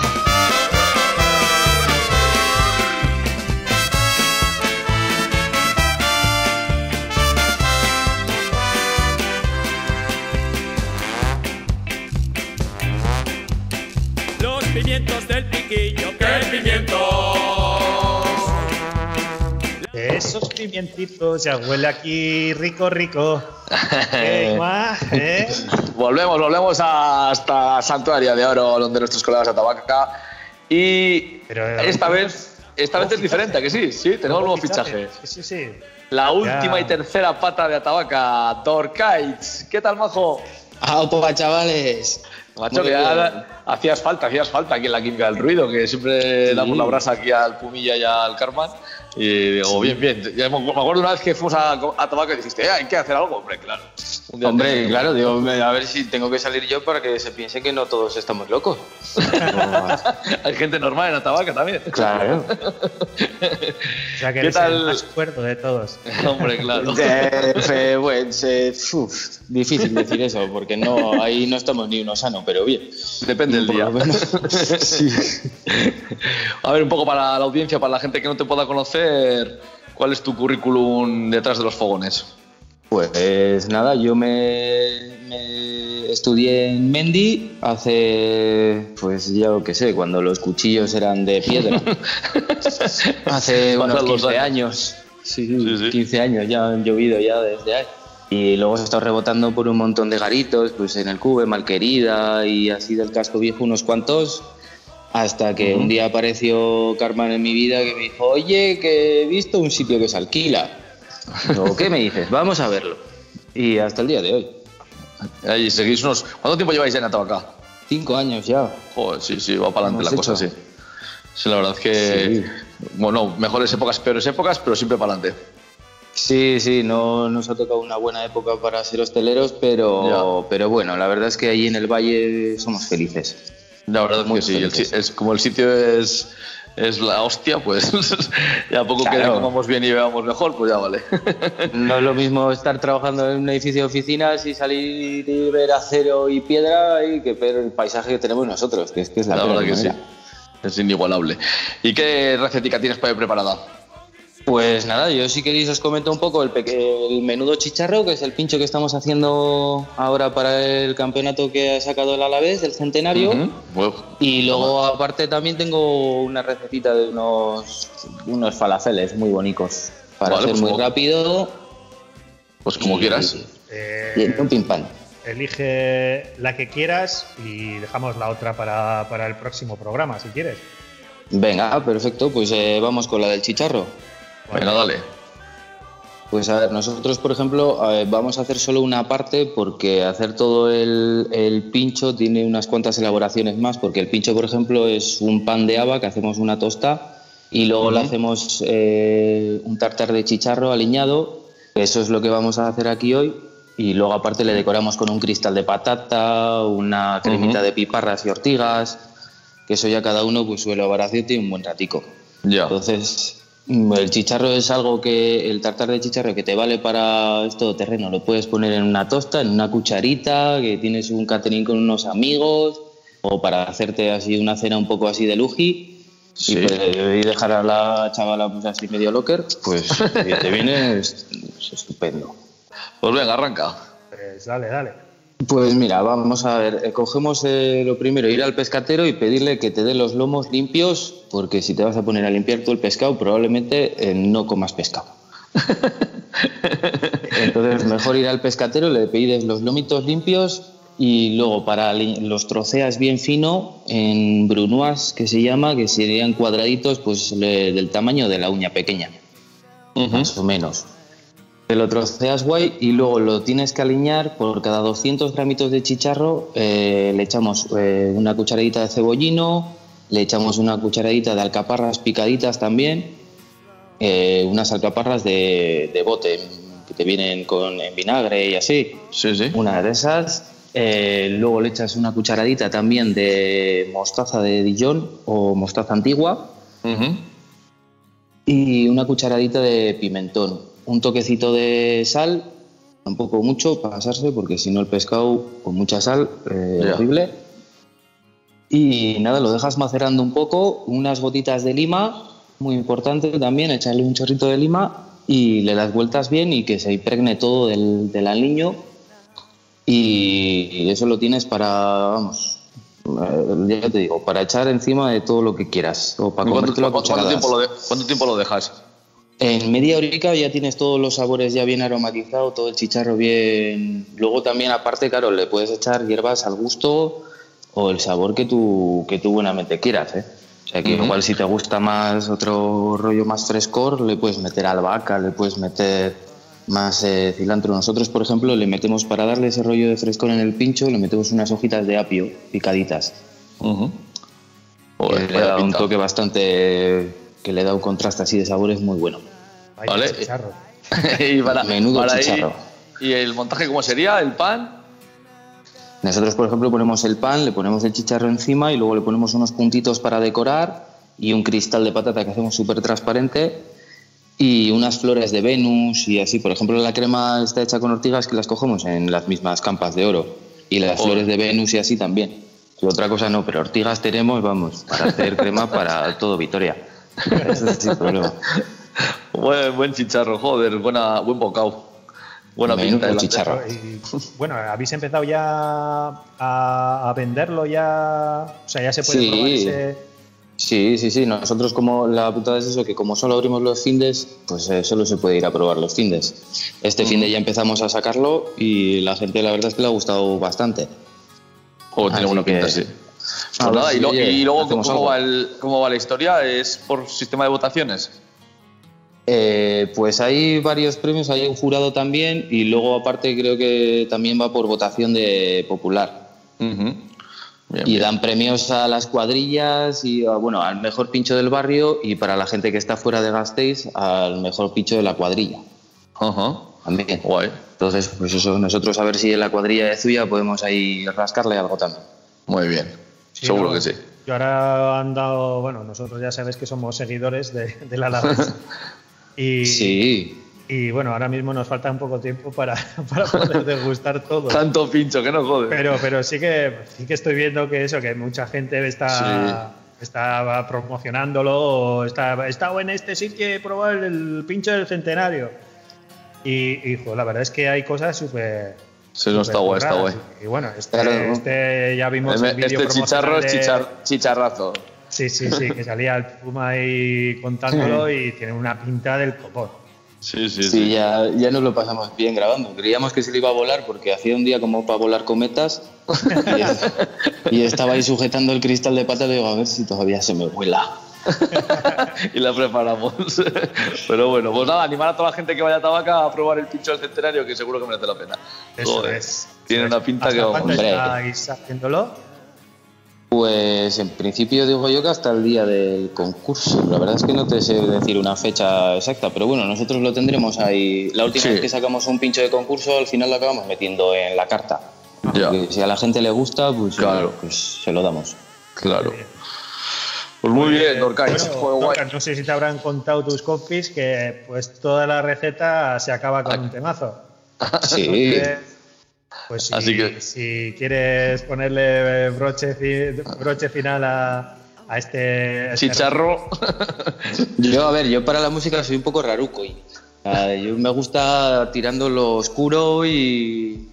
Pimientitos ya huele aquí rico, rico. [laughs] ¿Eh? Volvemos, volvemos hasta Santuario de Oro, donde nuestros colegas de Tabaca. Y esta vez, esta vez es diferente, que sí, sí, tenemos nuevo fichaje. Sí, sí. La última y tercera pata de Atabaca, Dorkites. ¿Qué tal, majo? Ah, pues chavales. Macho, que hacías falta, hacías falta aquí en la química del ruido, que siempre damos la brasa aquí al Pumilla y al Carman. Y digo, bien, bien. me acuerdo una vez que fuimos a, a Tabaco y dijiste, eh, hay que hacer algo, hombre, claro. Hombre, claro, digo, a ver si tengo que salir yo para que se piense que no todos estamos locos. [laughs] hay gente normal en Atabaca también. Claro. [laughs] o sea que eres el más cuerdo de todos. [laughs] Hombre, claro. Eh, bueno, difícil decir eso, porque no, ahí no estamos ni uno sano, pero bien. Depende del día. [laughs] sí. A ver, un poco para la audiencia, para la gente que no te pueda conocer, ¿cuál es tu currículum detrás de los fogones? Pues nada, yo me, estudié en Mendy hace, pues ya lo que sé, cuando los cuchillos eran de piedra. [laughs] hace unos 15 años. Sí, sí, 15 años ya han llovido ya desde ahí. Y luego he estado rebotando por un montón de garitos, pues en el Cube, Malquerida y así del casco viejo unos cuantos, hasta que un día apareció Carmen en mi vida que me dijo, oye, que he visto un sitio que se alquila. o ¿qué me dices? Vamos a verlo. Y hasta el día de hoy. Ahí seguís unos... ¿Cuánto tiempo lleváis en acá? Cinco años ya. Joder, sí, sí, va para adelante la cosa, sí. Sí, la verdad es que... Bueno, mejores épocas, peores épocas, pero siempre para adelante. Sí, sí, no nos ha tocado una buena época para ser hosteleros, pero, pero bueno, la verdad es que ahí en el valle somos felices. La verdad es que sí, es, como el sitio es, es la hostia, pues [laughs] ya poco que comamos bien y veamos mejor, pues ya vale. [laughs] No es lo mismo estar trabajando en un edificio de oficinas y salir y ver acero y piedra y que ver el paisaje que tenemos nosotros, que es que es la, verdad que sí. Es inigualable. ¿Y qué recetica tienes para ir preparada? Pues nada, yo si queréis os comento un poco el, el, menudo chicharro, que es el pincho que estamos haciendo ahora para el campeonato que ha sacado el Alavés del centenario. y luego aparte también tengo una recetita de unos, unos falafeles muy bonitos para hacer pues muy rápido. Pues como quieras. y un pim pam. Elige la que quieras y dejamos la otra para, para el próximo programa, si quieres. Venga, perfecto, pues eh, vamos con la del chicharro. Bueno, dale. Pues a ver, nosotros, por ejemplo, vamos a hacer solo una parte porque hacer todo el, pincho tiene unas cuantas elaboraciones más, porque el pincho, por ejemplo, es un pan de haba que hacemos una tosta y luego le hacemos eh, un tartar de chicharro aliñado, eso es lo que vamos a hacer aquí hoy, y luego aparte le decoramos con un cristal de patata, una cremita de piparras y ortigas, que eso ya cada uno pues su elaboración tiene un buen ratico. Ya. Entonces, el chicharro es algo que, el tartar de chicharro que te vale para esto terreno, lo puedes poner en una tosta, en una cucharita, que tienes un catering con unos amigos, o para hacerte así una cena un poco así de luji. y, y dejar a la chavala pues así medio locker, pues [laughs] te viene es- es estupendo. Pues venga, arranca. Pues dale, dale. Pues mira, vamos a ver, eh, cogemos eh, lo primero, ir al pescatero y pedirle que te dé los lomos limpios, porque si te vas a poner a limpiar tú el pescado, probablemente eh, no comas pescado. [laughs] Entonces, mejor ir al pescatero, le pides los lomitos limpios y luego para los troceas bien fino en brunoise, que se llama, que serían cuadraditos pues le- del tamaño de la uña pequeña, más o menos. Te lo troceas guay y luego lo tienes que aliñar por cada 200 gramitos de chicharro. eh, le echamos eh, una cucharadita de cebollino, le echamos una cucharadita de alcaparras picaditas también, eh, unas alcaparras de, de bote que te vienen con en vinagre y así. Sí, sí. Una de esas. luego le echas una cucharadita también de mostaza de Dijon o mostaza antigua y una cucharadita de pimentón. Un toquecito de sal, tampoco mucho para pasarse, porque si no el pescado con mucha sal, eh, Ya. horrible. Y nada, lo dejas macerando un poco, unas gotitas de lima, muy importante también, echarle un chorrito de lima y le das vueltas bien y que se impregne todo del, del aliño. Y, eso lo tienes para, vamos, eh, ya te digo, para echar encima de todo lo que quieras o para ¿Cuánto, tiempo lo de- cuánto tiempo lo dejas? En media horica ya tienes todos los sabores ya bien aromatizados, todo el chicharro bien. Luego también, aparte, claro, le puedes echar hierbas al gusto o el sabor que tú, que tú buenamente quieras. ¿eh? O sea que Ujú. igual si te gusta más otro rollo más frescor, le puedes meter albahaca, le puedes meter más eh, cilantro. Nosotros, por ejemplo, le metemos para darle ese rollo de frescor en el pincho, le metemos unas hojitas de apio picaditas. Ujú. que Joder, le da un toque bastante. que le da un contraste así de sabores muy bueno. Vaya Vale. chicharro. [laughs] y para, Menudo para ahí- chicharro. ¿Y el montaje cómo sería? ¿El pan? Nosotros, por ejemplo, ponemos el pan, le ponemos el chicharro encima y luego le ponemos unos puntitos para decorar y un cristal de patata que hacemos súper transparente y unas flores de Venus y así. Por ejemplo, la crema está hecha con ortigas que las cogemos en las mismas campas de oro y las Oh. flores de Venus y así también. Y otra cosa no, pero ortigas tenemos, vamos, para hacer crema para todo Vitoria. [laughs] Eso es sin problema. Buen, buen chicharro, joder, buena, buen bocado. Buena pinta. delante. chicharro. Y, bueno, ¿habéis empezado ya a, a venderlo ya? O sea, ya se puede Sí. probar ese... Sí, sí, sí. Nosotros como la putada es eso, que como solo abrimos los findes, pues eh, solo se puede ir a probar los findes. Este finde ya empezamos a sacarlo y la gente la verdad es que le ha gustado bastante. Joder, tiene buena pinta, sí. Pues nada, y, lo- y luego, ¿cómo va, el- ¿cómo va la historia? ¿Es por sistema de votaciones? Eh, pues hay varios premios, hay un jurado también y luego aparte creo que también va por votación de popular. Bien, Y bien. dan premios a las cuadrillas y a, bueno, al mejor pincho del barrio y para la gente que está fuera de Gasteiz al mejor pincho de la cuadrilla. Ajá. También. Guay. Entonces, pues eso, nosotros a ver si en la cuadrilla de Zuya podemos ahí rascarle algo también. Muy bien. Sí, Seguro no, que sí. Yo ahora han dado, bueno, nosotros ya sabes que somos seguidores de, del Alavés. [laughs] Y, Sí, y bueno, ahora mismo nos falta un poco tiempo para, [laughs] para poder degustar [laughs] todo. Tanto pincho que no jode. Pero, pero sí que sí que estoy viendo que eso, que mucha gente está, está promocionándolo o está, he estado en este sitio y he probado el, el pincho del centenario. Y, y, jo, la verdad es que hay cosas súper. Sí, no, está guay, está raras. guay. Y bueno, este, Claro. este ya vimos el vídeo Este chicharro es de- chichar- chicharrazo. Sí, sí, sí, que salía el Puma ahí contándolo y tiene una pinta del copón. Sí, sí, sí, sí. Ya, ya nos lo pasamos bien grabando. Creíamos que se le iba a volar porque hacía un día como para volar cometas y, [laughs] y estaba ahí sujetando el cristal de pata y digo, a ver si todavía se me vuela. [laughs] y la preparamos. Pero bueno, pues nada, animar a toda la gente que vaya a Tabaca a probar el pincho del centenario, que seguro que merece la pena. Eso Joder, es. Tiene Eso una es. pinta ¿Hasta que vamos. cuándo Hombre. estáis haciéndolo? Pues en principio digo yo que hasta el día del concurso. La verdad es que no te sé decir una fecha exacta, pero bueno, nosotros lo tendremos ahí. La última Sí. vez que sacamos un pincho de concurso, al final lo acabamos metiendo en la carta. Ya, si a la gente le gusta, pues, Claro. pues se lo damos. claro. Pues muy bien, Dorcais. Bueno. Dorcas, no sé si te habrán contado tus compis que pues toda la receta se acaba con un temazo. Sí, Entonces, pues si, Así que- si quieres ponerle broche, fi- broche final a, a este, a este Chicharro. Yo, a ver, yo para la música soy un poco raruco. Y, yo me gusta tirando lo oscuro y,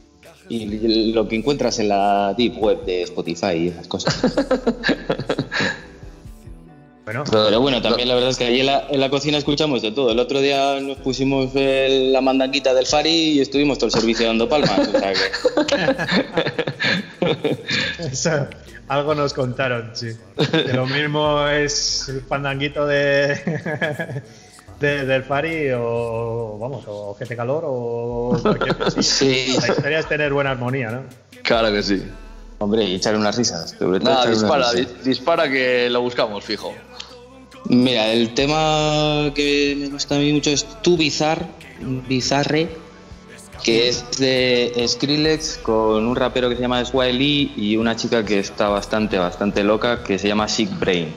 y lo que encuentras en la deep web de Spotify y esas cosas. [laughs] Bueno, Pero bueno, también la verdad es que allí en la, en la cocina escuchamos de todo. El otro día nos pusimos el- la mandanguita del Fari y estuvimos todo el servicio dando palmas. O sea que, [laughs] eso, algo nos contaron, sí. Que lo mismo es el pandanguito de, [laughs] de- del Fari o, vamos, o Gente Calor o cualquier cosa. sí, La historia es tener buena armonía, ¿no? Claro que sí. hombre, y echar unas risas. Nada, dispara, risas. di- dispara que lo buscamos, fijo. Mira, el tema que me gusta a mí mucho es Tu Bizarre, Bizarre, que es de Skrillex con un rapero que se llama Swiley y una chica que está bastante, bastante loca que se llama Sick Brain.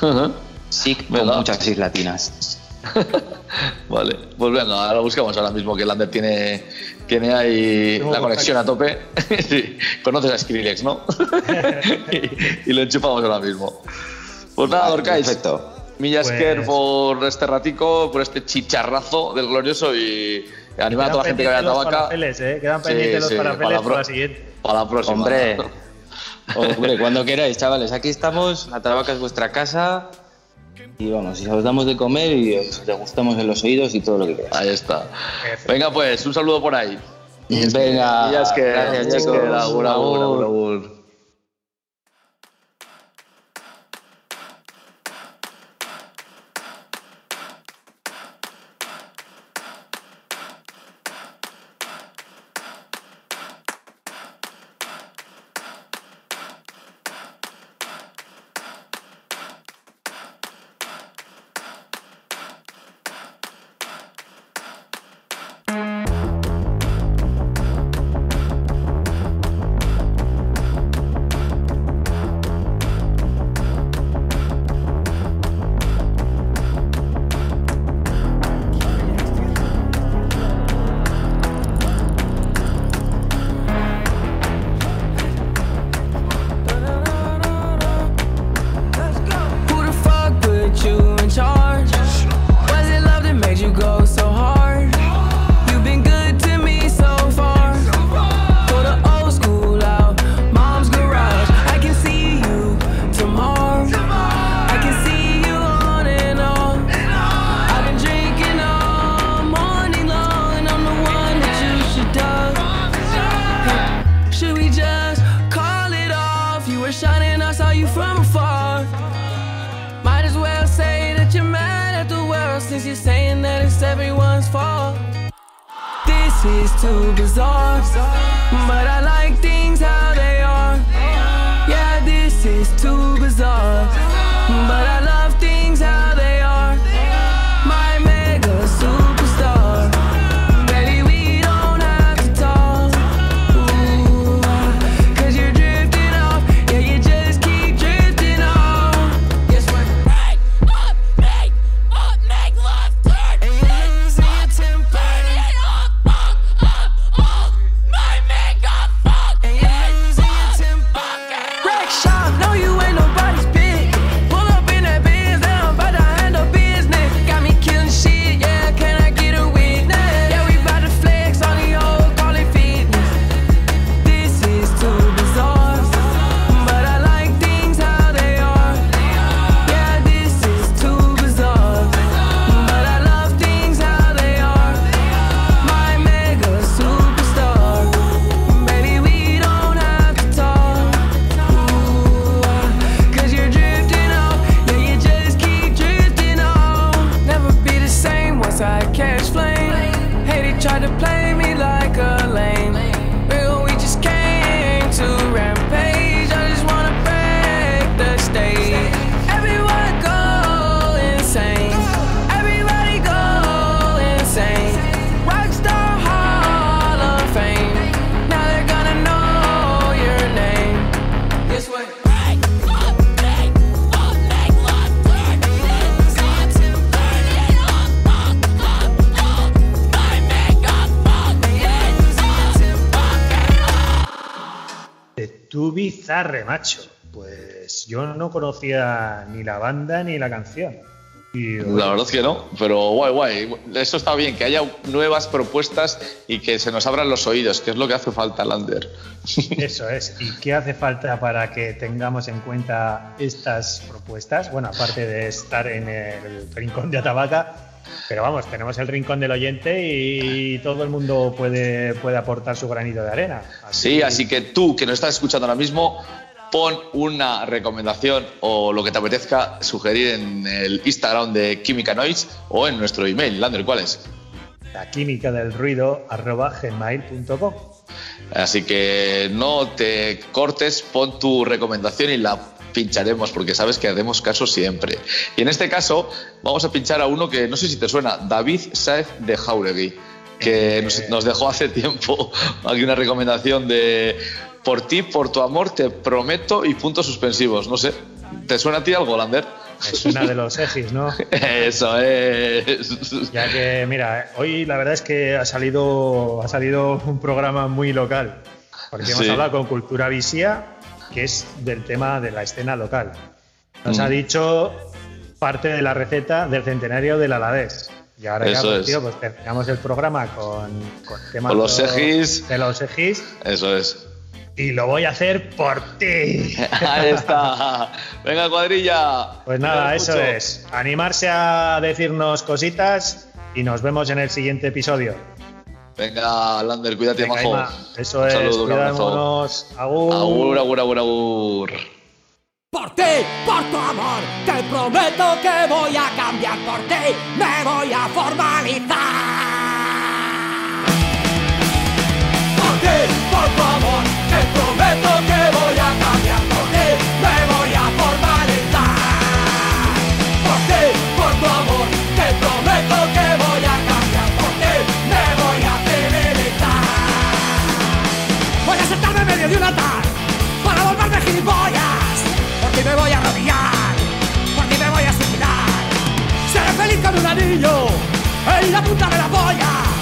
[laughs] Sick con muchas is latinas. [laughs] Vale, pues venga, lo buscamos ahora mismo que Lander tiene, tiene ahí la conexión a tope. [laughs] Sí, conoces a Skrillex, ¿no? y, y lo enchufamos ahora mismo. Pues nada, Vale, Dorcais. perfecto. Millasker Pues- por este ratico, por este chicharrazo del glorioso y animar a toda la gente que vaya a Tabaca. ¿eh? Quedan Sí, pendientes los sí, para parapeles la para la siguiente. Para la próxima. Hombre, [laughs] hombre, cuando queráis, chavales, aquí estamos, la Tabaca es vuestra casa y vamos, y os damos de comer y os degustamos en los oídos y todo lo que queráis. Ahí está. Venga, pues, un saludo por ahí. Venga, Millasker, gracias chicos. Millasker, agur, agur, mad at the world since you're saying that it's everyone's fault. This is too bizarre, but I like things how they are. Yeah, this is too bizarre, but I love things how Bizarre, macho. pues yo no conocía ni la banda ni la canción. Y, La verdad es que no, pero guay, guay. Eso está bien, que haya nuevas propuestas y que se nos abran los oídos, que es lo que hace falta, Lander. [laughs] Eso es. ¿Y qué hace falta para que tengamos en cuenta estas propuestas? Bueno, aparte de estar en el rincón de Atabaca, pero vamos, tenemos el rincón del oyente y todo el mundo puede, puede aportar su granito de arena. Sí, así que tú que nos estás escuchando ahora mismo, pon una recomendación o lo que te apetezca sugerir en el Instagram de Química Noise o en nuestro email. Lander, ¿cuál es? La química del ruido arroba gmail.com. Así que no te cortes, pon tu recomendación y la pincharemos porque sabes que haremos caso siempre. Y en este caso vamos a pinchar a uno que no sé si te suena, David Saez de Jauregui, que nos, nos dejó hace tiempo [laughs] aquí una recomendación de por ti, por tu amor, te prometo y puntos suspensivos. No sé, ¿te suena a ti algo, Lander? Es una de los Egis, ¿no? [laughs] Eso es. Ya que, mira, hoy la verdad es que ha salido, ha salido un programa muy local. Porque hemos Sí. hablado con Cultura Visía, que es del tema de la escena local. Nos Mm. ha dicho parte de la receta del centenario del Alavés. Y ahora ya, pues, es. tío, pues terminamos el programa con, con temas Con los Egis. de los Egis. Eso es. Y lo voy a hacer por ti. [laughs] Ahí está. Venga, cuadrilla. Pues nada, eso es. Animarse a decirnos cositas y nos vemos en el siguiente episodio. Venga, Lander, cuídate, Venga, majo. Ima, eso Un es. saludo, un abrazo. Cuidámonos. Agur. Agur, agur, agur, agur. Por ti, por tu amor, te prometo que voy a cambiar por ti, me voy a formalizar. Por ti, por tu amor, me voy a arrodillar, por ti me voy a suicidar. Seré feliz con un anillo en la punta de la polla.